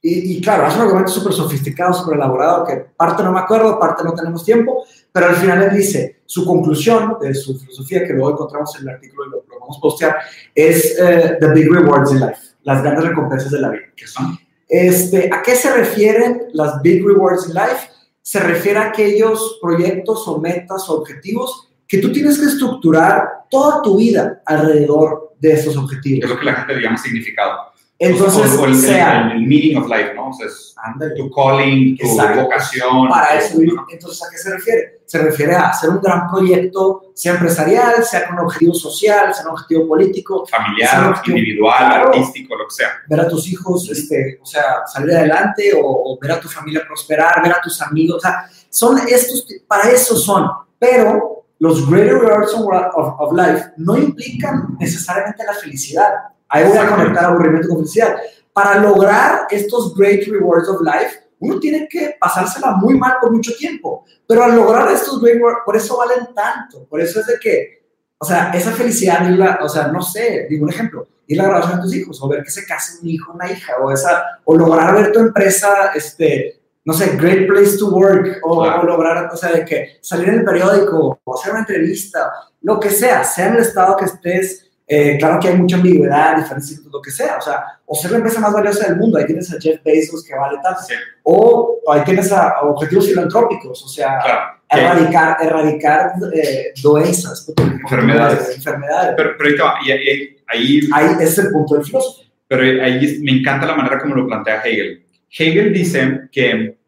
y, y claro, es un argumento súper sofisticado, súper elaborado, que parte no me acuerdo, parte no tenemos tiempo, pero al final él dice, su conclusión de su filosofía, que luego encontramos en el artículo y lo, lo vamos a postear, es eh, The Big Rewards in Life, las grandes recompensas de la vida. ¿Qué son? Este, ¿A qué se refieren las Big Rewards in Life? Se refiere a aquellos proyectos o metas o objetivos que tú tienes que estructurar toda tu vida alrededor de esos objetivos. Es lo que la gente llama significado. Entonces, o, o el, sea, el, el meaning of life, ¿no? O sea, es tu calling, tu Exacto. vocación. para eso. Entonces, ¿a qué se refiere? Se refiere a hacer un gran proyecto, sea empresarial, sea con un objetivo social, sea un objetivo político, familiar, Sí, individual, claro. artístico, lo que sea. ver a tus hijos, este, o sea, salir adelante o, o ver a tu familia prosperar, ver a tus amigos, o sea, son estos, para eso son, pero los greater rewards of, of- of life no implican necesariamente la felicidad. Ahí voy a conectar aburrimiento con felicidad. Para lograr estos great rewards of life, uno tiene que pasársela muy mal por mucho tiempo, pero al lograr estos great rewards, por eso valen tanto, por eso es de que, o sea, esa felicidad, irla- o sea, no sé, digo un ejemplo, ir a la graduación de tus hijos, o ver que se case un hijo, una hija, o, esa, o lograr ver tu empresa, este, no sé, great place to work, o, Claro. o lograr, o sea, de que salir en el periódico, o hacer una entrevista, lo que sea, sea en el estado que estés, eh, claro que hay mucha ambigüedad, diferencias, lo que sea, o sea, o ser la empresa más valiosa del mundo, ahí tienes a Jeff Bezos que vale tanto, Sí, o ahí tienes a, a objetivos filantrópicos, o sea, claro. Erradicar, erradicar eh, doenças, Enfermedades. enfermedades. Pero, pero ahí te va, y ahí, ahí, Ahí es el punto del filósofo. pero ahí me encanta la manera como lo plantea Hegel. Hegel dice que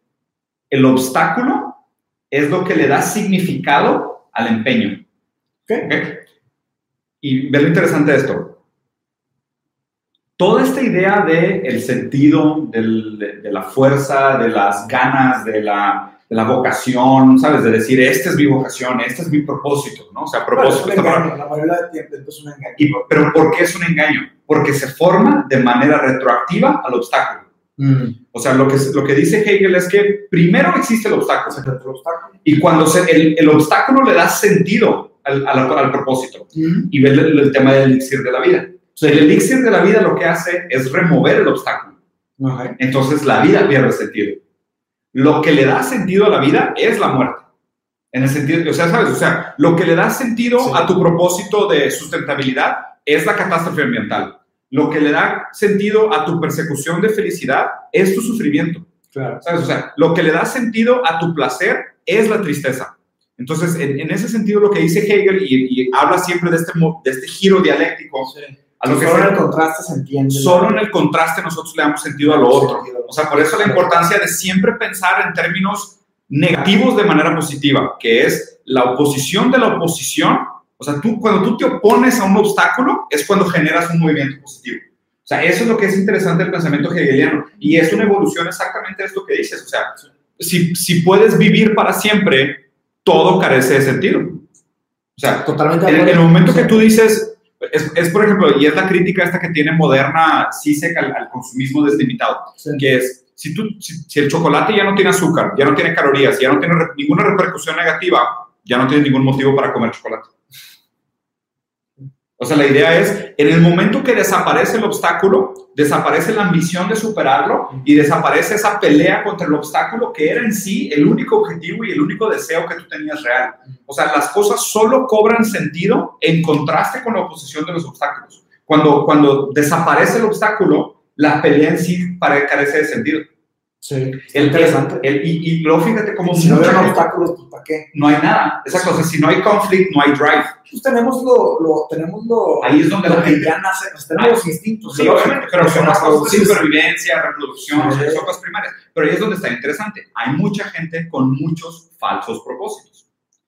el obstáculo es lo que le da significado al empeño. ¿ok? ¿ok? Y ve lo interesante de esto. Toda esta idea de el sentido, del- de, de la fuerza, de las ganas, de la, de la vocación, ¿sabes? De decir, esta es mi vocación, este es mi propósito, ¿no? O sea, propósito. palabra- engaño, la mayoría del tiempo es un engaño. y- pero ¿por qué es un engaño? Porque se forma de manera retroactiva al obstáculo. O sea, lo que, lo que dice Hegel es que primero existe el obstáculo. Del obstáculo. Y cuando se- el, el obstáculo le da sentido al, al- al propósito. Y ve el, el tema del elixir de la vida. El elixir de la vida lo que hace es remover el obstáculo. Ok. Entonces la vida pierde sentido. Lo que le da sentido a la vida es la muerte. En el sentido, o sea, ¿sabes? O sea, lo que le da sentido Sí. a tu propósito de sustentabilidad es la catástrofe ambiental. Lo que le da sentido a tu persecución de felicidad es tu sufrimiento. Claro. ¿Sabes? O sea, lo que le da sentido a tu placer es la tristeza. Entonces, en, en ese sentido, lo que dice Hegel, y, y habla siempre de este, de este giro dialéctico, a lo que Solo se- en el contraste se entiende. solo en el contraste nosotros le damos sentido a lo otro. O sea, por eso la importancia de siempre pensar en términos negativos de manera positiva, que es la oposición de la oposición. O sea, tú, cuando tú te opones a un obstáculo, es cuando generas un movimiento positivo. O sea, eso es lo que es interesante del pensamiento hegeliano. Y es una evolución exactamente de esto que dices. O sea, si, si puedes vivir para siempre, todo carece de sentido. O sea, Totalmente en, el momento que tú dices, es, es, por ejemplo, y es la crítica esta que tiene moderna CISEC al, al consumismo deslimitado, Sí. que es, si, tú, si, si el chocolate ya no tiene azúcar, ya no tiene calorías, ya no tiene re- ninguna repercusión negativa, ya no tienes ningún motivo para comer chocolate. O sea, la idea es, en el momento que desaparece el obstáculo, desaparece la ambición de superarlo y desaparece esa pelea contra el obstáculo que era en sí el único objetivo y el único deseo que tú tenías real. O sea, las cosas solo cobran sentido en contraste con la oposición de los obstáculos. Cuando, cuando desaparece el obstáculo, la pelea en sí carece de sentido. Sí. El, interesante. el- y, y luego fíjate cómo si no gente- obstáculos, pues ¿para qué? no hay nada. Exacto. O sea, si no hay conflict, no hay drive. Pues tenemos lo, lo tenemos lo, Ahí es donde lo la que gente... ya nace, pues tenemos los instintos. Sí, obviamente, pero son las cosas de supervivencia, reproducción, Sí. son cosas primarias. Pero ahí es donde está interesante. Hay mucha gente con muchos falsos propósitos.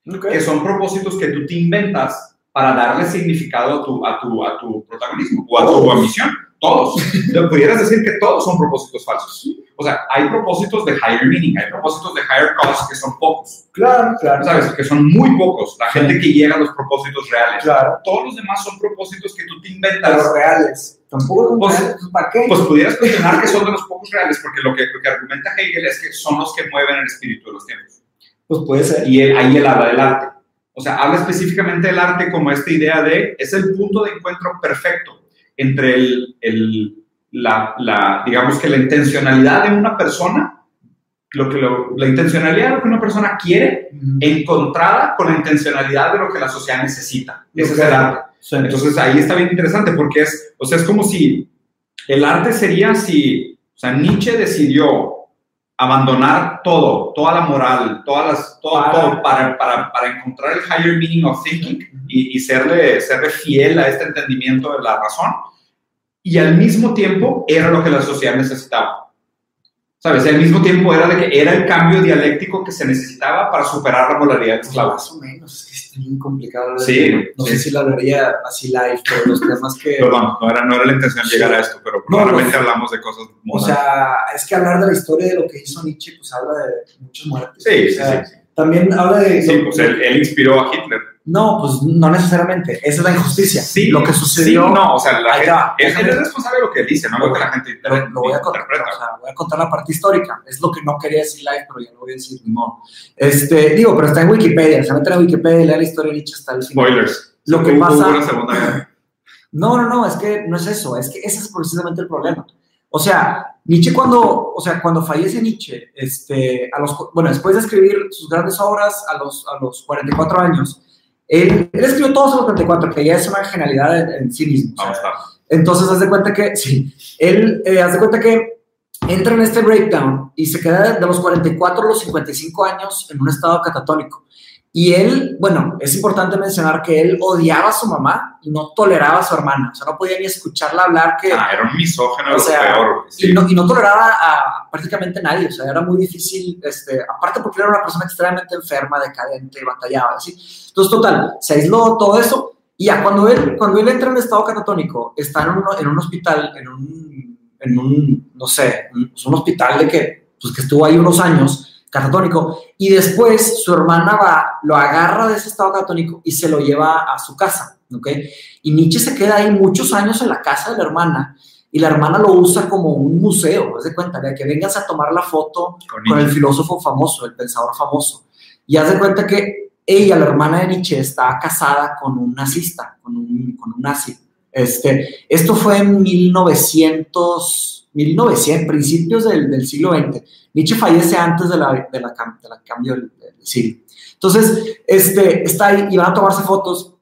Ok. que son propósitos que tú te inventas para darle significado a tu, a tu, a tu protagonismo o a tu ambición. Todos. Pudieras decir que todos son propósitos falsos. O sea, hay propósitos de higher meaning, hay propósitos de higher cause que son pocos. Claro, claro. ¿Sabes? Que son muy pocos. La gente que llega a los propósitos reales. Claro. Todos los demás son propósitos que tú te inventas. Pero reales. Tampoco Pues- reales, ¿Para qué? Pues pudieras cuestionar que son de los pocos reales, porque lo que, lo que argumenta Hegel es que son los que mueven el espíritu de los tiempos. Pues puede ser. Y él- ahí él habla del arte. O sea, habla específicamente del arte como esta idea de, es el punto de encuentro perfecto entre el, el- la, la, digamos que la intencionalidad de una persona, lo que lo- la intencionalidad de lo que una persona quiere, encontrada con la intencionalidad de lo que la sociedad necesita. Ese es el arte. Sí. Entonces ahí está bien interesante porque es, o sea, es como si el arte sería si, o sea, Nietzsche decidió abandonar todo, toda la moral, todas las, todo, Para- todo para, para, para encontrar el higher meaning of thinking y, y serle, serle fiel a este entendimiento de la razón. Y al mismo tiempo era lo que la sociedad necesitaba. ¿Sabes? Y al mismo tiempo era de que era el cambio dialéctico que se necesitaba para superar la moralidad de esclavos. Más o menos, es que es bien complicado. Sí. No sí. sé si lo hablaría así live, pero los temas que... Perdón, no era, no era la intención llegar a esto, pero probablemente no. hablamos de cosas O sea, es que hablar de la historia de lo que hizo Nietzsche, pues habla de muchas muertes. Sí, O sí, sea, sí. También habla de... Sí, pues él, él inspiró a Hitler. No, pues no necesariamente. Esa es la injusticia. Sí, lo que sucedió... sí, no, o sea, la gente, va. él es responsable de lo que dice, no lo que la gente Lo, inter- lo voy a contar, interpreta. o sea, voy a contar la parte histórica. Es lo que no quería decir live, pero ya lo voy a decir, ni modo. Este, digo, pero está en Wikipedia. Se meten a Wikipedia y lea la historia de Nietzsche hasta el final. Spoilers. Lo que pasa-. No, no, no, es que no es eso, es que ese es precisamente el problema. O sea, Nietzsche cuando, o sea, cuando fallece Nietzsche, este, a los, bueno, después de escribir sus grandes obras a los, a los 44 años, él, él escribió todos los 44, que ya es una genialidad en, en sí mismo. Vamos entonces, haz de cuenta que, sí, él, eh, haz de cuenta que entra en este breakdown y se queda de los 44 a los 55 años en un estado catatónico. Y él, bueno, es importante mencionar que él odiaba a su mamá y no toleraba a su hermana. O sea, no podía ni escucharla hablar que... Ah, era un misógeno O sea, peor. sí. Y, no, y no toleraba a prácticamente nadie, o sea, era muy difícil, este, aparte porque era una persona extremadamente enferma, decadente, batallaba, así. Entonces, total, se aisló todo eso, y ya cuando él, cuando él entra en estado catatónico, está en un, en un hospital, en un, en un, no sé, un, pues un hospital de que, pues que estuvo ahí unos años, catatónico, y después su hermana va, lo agarra de ese estado catatónico y se lo lleva a su casa, ¿ok? Y Nietzsche se queda ahí muchos años en la casa de la hermana, y la hermana lo usa como un museo, haz de cuenta, de que vengas a tomar la foto Con con el filósofo famoso, el pensador famoso. Y haz de cuenta que ella, la hermana de Nietzsche, está casada con un nazista, con un, con un nazi. Este, esto fue en 1900, 1900 principios del, del siglo XX. Nietzsche fallece antes de la, de la, de la cambio del, del siglo. Entonces, este, está ahí y van a tomarse fotos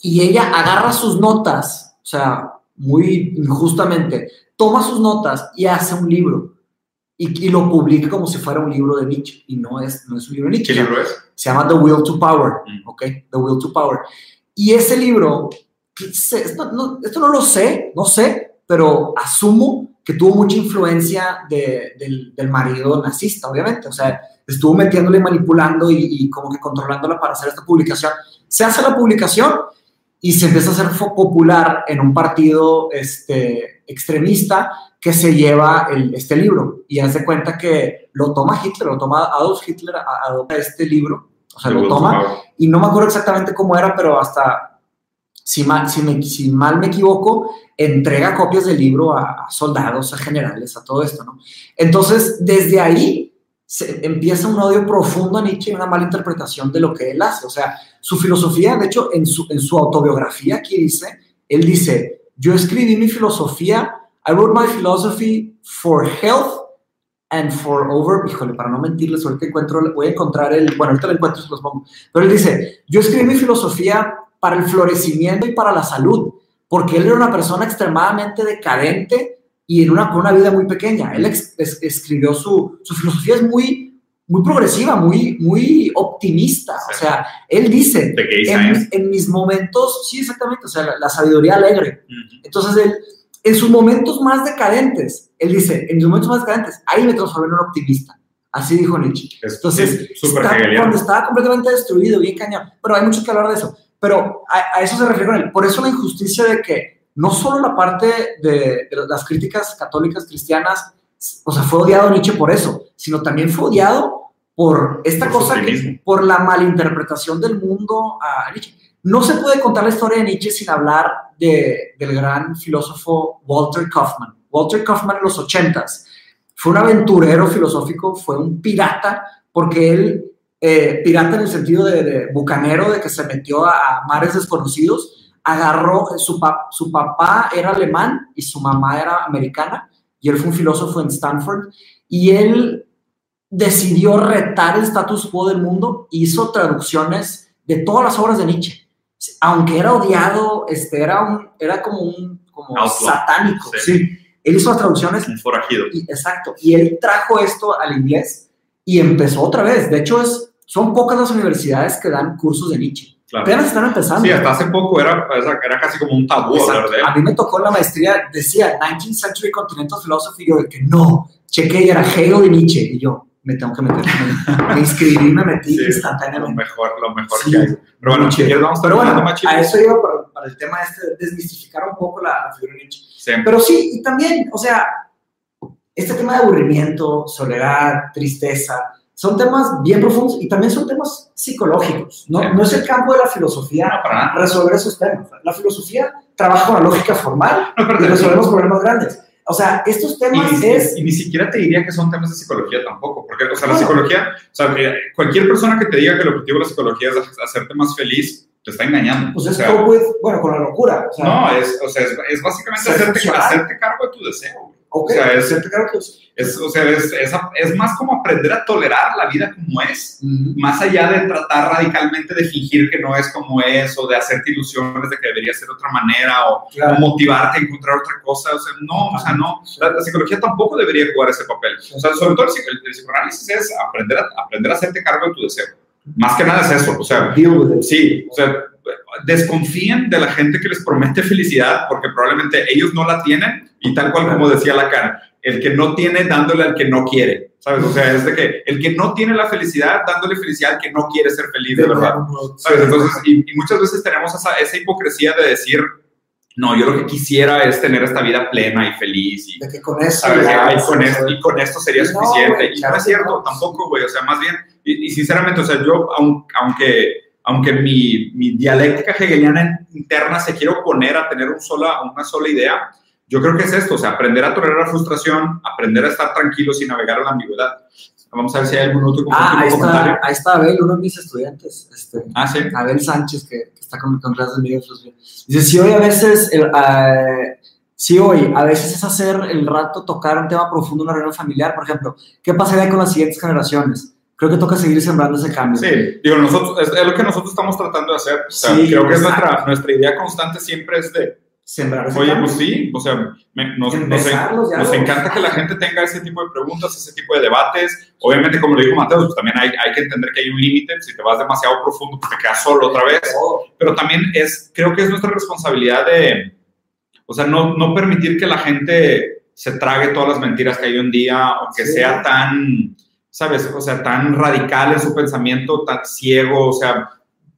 y ella agarra sus notas, o sea, muy injustamente, toma sus notas y hace un libro y, y lo publica como si fuera un libro de Nietzsche y no es, no es un libro de Nietzsche. ¿Qué libro es? Se llama The Will to Power, Mm. ¿ok? The Will to Power. Y ese libro, esto no, esto no lo sé, no sé, pero asumo que tuvo mucha influencia de- del, del marido nazista, obviamente. O sea, estuvo metiéndole y manipulando y, y como que controlándola para hacer esta publicación. Se hace la publicación y se empieza a hacer popular en un partido este, extremista que se lleva el- este libro y hace cuenta que lo toma Hitler, lo toma Adolf Hitler, a- adopta este libro, o sea, lo toma y no me acuerdo exactamente cómo era, pero hasta, si mal, me, equivoco, entrega copias del libro a, soldados, a generales, a todo esto, ¿no? Entonces, desde ahí se empieza un odio profundo a Nietzsche y una mala interpretación de lo que él hace. O sea, su filosofía, de hecho, en su, en su autobiografía aquí dice, él dice, yo escribí mi filosofía, I wrote my philosophy for health and for over, híjole, para no mentirles, ahorita encuentro, voy a encontrar el, bueno, ahorita lo encuentro, se los pongo, pero él dice, yo escribí mi filosofía para el florecimiento y para la salud, porque él era una persona extremadamente decadente y en una, con una vida muy pequeña. Él ex- es- escribió su, su filosofía es muy, muy progresiva, muy, muy optimista. O Sí. sea, él dice, en, en mis momentos, sí, exactamente, o sea, la, la sabiduría alegre. Ujú. Entonces, él, en sus momentos más decadentes, él dice, en mis momentos más decadentes, ahí me transformé en un optimista. Así dijo Nietzsche. Es Entonces, está- cuando estaba completamente destruido, bien cañón. Pero hay mucho que hablar de eso. Pero a, a eso se refiere con él. Por eso la injusticia de que no solo la parte de, de las críticas católicas cristianas, o sea, fue odiado Nietzsche por eso, sino también fue odiado por esta Por cosa que, por la malinterpretación del mundo a Nietzsche. No se puede contar la historia de Nietzsche sin hablar de, del gran filósofo Walter Kaufman. Walter Kaufman en los ochentas fue un aventurero filosófico, fue un pirata, porque él, eh, pirata en el sentido de, de bucanero, de que se metió a, a mares desconocidos, agarró, su, pa- su papá era alemán y su mamá era americana, y él fue un filósofo en Stanford, y él decidió retar el status quo del mundo, hizo traducciones de todas las obras de Nietzsche. Aunque era odiado, este, era, un, era como un como Outlaw. satánico. Sí. Sí. Él hizo las traducciones, Un forajido. y, exacto, y él trajo esto al inglés y empezó otra vez. De hecho, es, son pocas las universidades que dan cursos de Nietzsche. Claro. Apenas están empezando. Sí, hasta hace poco era, era casi como un tabú hablar de él. A mí me tocó la maestría, decía 19th Century Continental Philosophy, y yo de que no, chequé y era Hegel y Nietzsche, y yo me tengo que meter, me, me inscribí, me metí Sí, Lo instantáneamente. mejor, lo mejor Sí. que hay. Pero bueno, quieres vamos Pero bueno, a eso iba para, para el tema este, de desmistificar un poco la, la figura de Nietzsche. Sí. Pero sí, y también, o sea, este tema de aburrimiento, soledad, tristeza, son temas bien profundos y también son temas psicológicos. No, no es el campo de la filosofía No, resolver esos temas. La filosofía trabaja con la lógica formal No, y resolvemos problemas grandes. O sea, estos Y temas ni, es... y ni siquiera te diría que son temas de psicología tampoco, porque, o sea, la psicología, o sea, cualquier persona que te diga que el objetivo de la psicología es hacerte más feliz, te está engañando. Pues O es sea, with- bueno, con la locura. O sea, no, es, o sea, es, es básicamente hacerte, hacerte cargo de tu deseo. Güey. ok, o sea, es- es- o sea, es, es, más como aprender a tolerar la vida como es, Ujú. más allá de tratar radicalmente de fingir que no es como es, o de hacerte ilusiones de que debería ser de otra manera, o, Claro. o motivarte a encontrar otra cosa. O sea, no, o sea, no. La, la psicología tampoco debería jugar ese papel. O sea, sobre todo el, el- el psicoanálisis es aprender a, aprender a hacerte cargo de tu deseo. Más que nada es eso. O sea, sí, o sea, desconfíen de la gente que les promete felicidad porque probablemente ellos no la tienen y tal cual como decía Lacan, el que no tiene dándole al que no quiere, ¿sabes? O sea, es de que el que no tiene la felicidad dándole felicidad al que no quiere ser feliz de verdad. ¿Sabes? Entonces, y, y muchas veces tenemos esa, esa hipocresía de decir, no, yo lo que quisiera es tener esta vida plena y feliz y, de que con eso ¿sabes? ya, Ay, con esto, y con esto sería No, suficiente. güey, y no es cierto, no. tampoco, güey. O sea, más bien, y, y sinceramente, o sea, yo, aun- aunque, aunque mi, mi dialéctica hegeliana interna se quiere oponer a tener un sola, una sola idea, yo creo que es esto, o sea, aprender a tolerar la frustración, aprender a estar tranquilo sin navegar en la ambigüedad. Vamos a ver si hay algún otro Ah, ahí comentario. está, ahí está Abel, uno de mis estudiantes, este, Ah, sí. Abel Sánchez, que, que está con, con clases de filosofía. Dice, si hoy a veces, el, eh, si hoy a veces es hacer el rato tocar un tema profundo en una reunión familiar, por ejemplo, ¿qué pasaría con las siguientes generaciones? Creo que toca seguir sembrando ese cambio. Sí, digo, nosotros, es, es lo que nosotros estamos tratando de hacer. O sea, Sí, creo que es nuestra, nuestra idea constante siempre es de, Sembrar ese Oye, cambio. pues sí, o sea, me- nos, nos, nos encanta que la gente tenga ese tipo de preguntas, ese tipo de debates. Obviamente, como lo dijo Mateo, pues también hay, hay que entender que hay un límite. Si te vas demasiado profundo, pues te quedas solo otra vez. Pero también es, creo que es nuestra responsabilidad de, o sea, no, no permitir que la gente se trague todas las mentiras que hay en día o que Sí. sea tan, ¿sabes? O sea, tan radical en su pensamiento, tan ciego, o sea,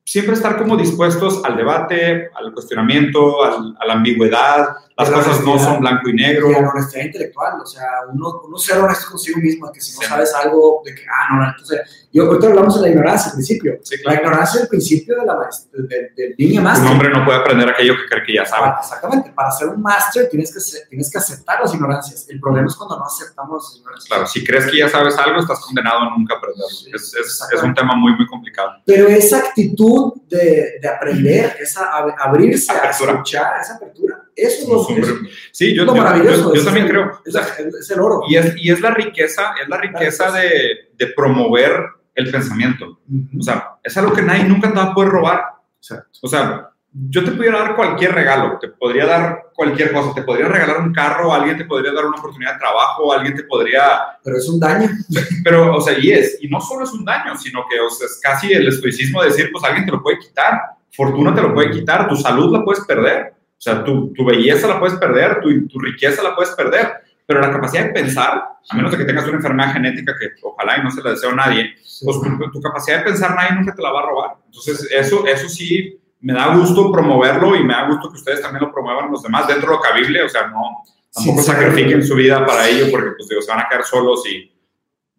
siempre estar como dispuestos al debate, al cuestionamiento, al- a la ambigüedad. Las la cosas no son blanco y negro. Y a la honestidad intelectual, o sea, uno, uno ser honesto consigo mismo, que si no Sí. sabes algo, de que, ah, no, no, entonces, yo ahorita hablamos de la ignorancia al principio. Sí, La claro. ignorancia es el principio de la maest- del del being a Un hombre no puede aprender aquello que cree que ya sabe. Para- exactamente, para ser un máster tienes que, ser- tienes que aceptar las ignorancias. El problema es cuando no aceptamos las ignorancias. Claro, si crees que ya sabes algo, estás condenado a nunca aprenderlo. Sí, es, es, es un tema muy, muy complicado. Pero esa actitud de, de aprender, esa ab- abrirse Apertura. a escuchar, esa apertura, eso es lo, Sí, yo, lo yo- maravilloso. yo- yo también es creo. Es, es el oro. Y es, y es la riqueza, es la riqueza de, de promover el pensamiento. Ujú. O sea, es algo que nadie nunca te va a poder robar. Exacto. O sea, yo te pudiera dar cualquier regalo, te podría dar cualquier cosa, te podría regalar un carro, alguien te podría dar una oportunidad de trabajo, alguien te podría... Pero es un daño. Pero, o sea, y es, y no solo es un daño, sino que o sea, es casi el estoicismo de decir, pues alguien te lo puede quitar, fortuna te lo puede quitar, tu salud la puedes perder, o sea, tu, tu belleza la puedes perder, tu, tu riqueza la puedes perder, pero la capacidad de pensar, a menos de que tengas una enfermedad genética que ojalá y no se la deseo a nadie, pues tu, tu capacidad de pensar nadie nunca te la va a robar. Entonces, eso, eso sí, me da gusto promoverlo y me da gusto que ustedes también lo promuevan los demás dentro de lo cabible, o sea, no, tampoco sacrifiquen su vida para ello porque pues digo, se van a quedar solos y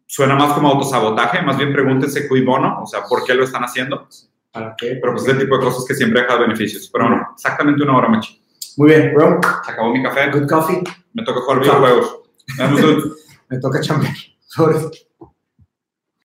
suena más como autosabotaje, más bien pregúntense cui bono, o sea, ¿por qué lo están haciendo? ¿Para qué? Pero pues es el tipo de cosas que siempre deja beneficios. Pero bueno, exactamente una hora, machi. Muy bien, bro. Se acabó mi café, Good coffee. me toca jugar videojuegos. Me toca chambear. Sobre.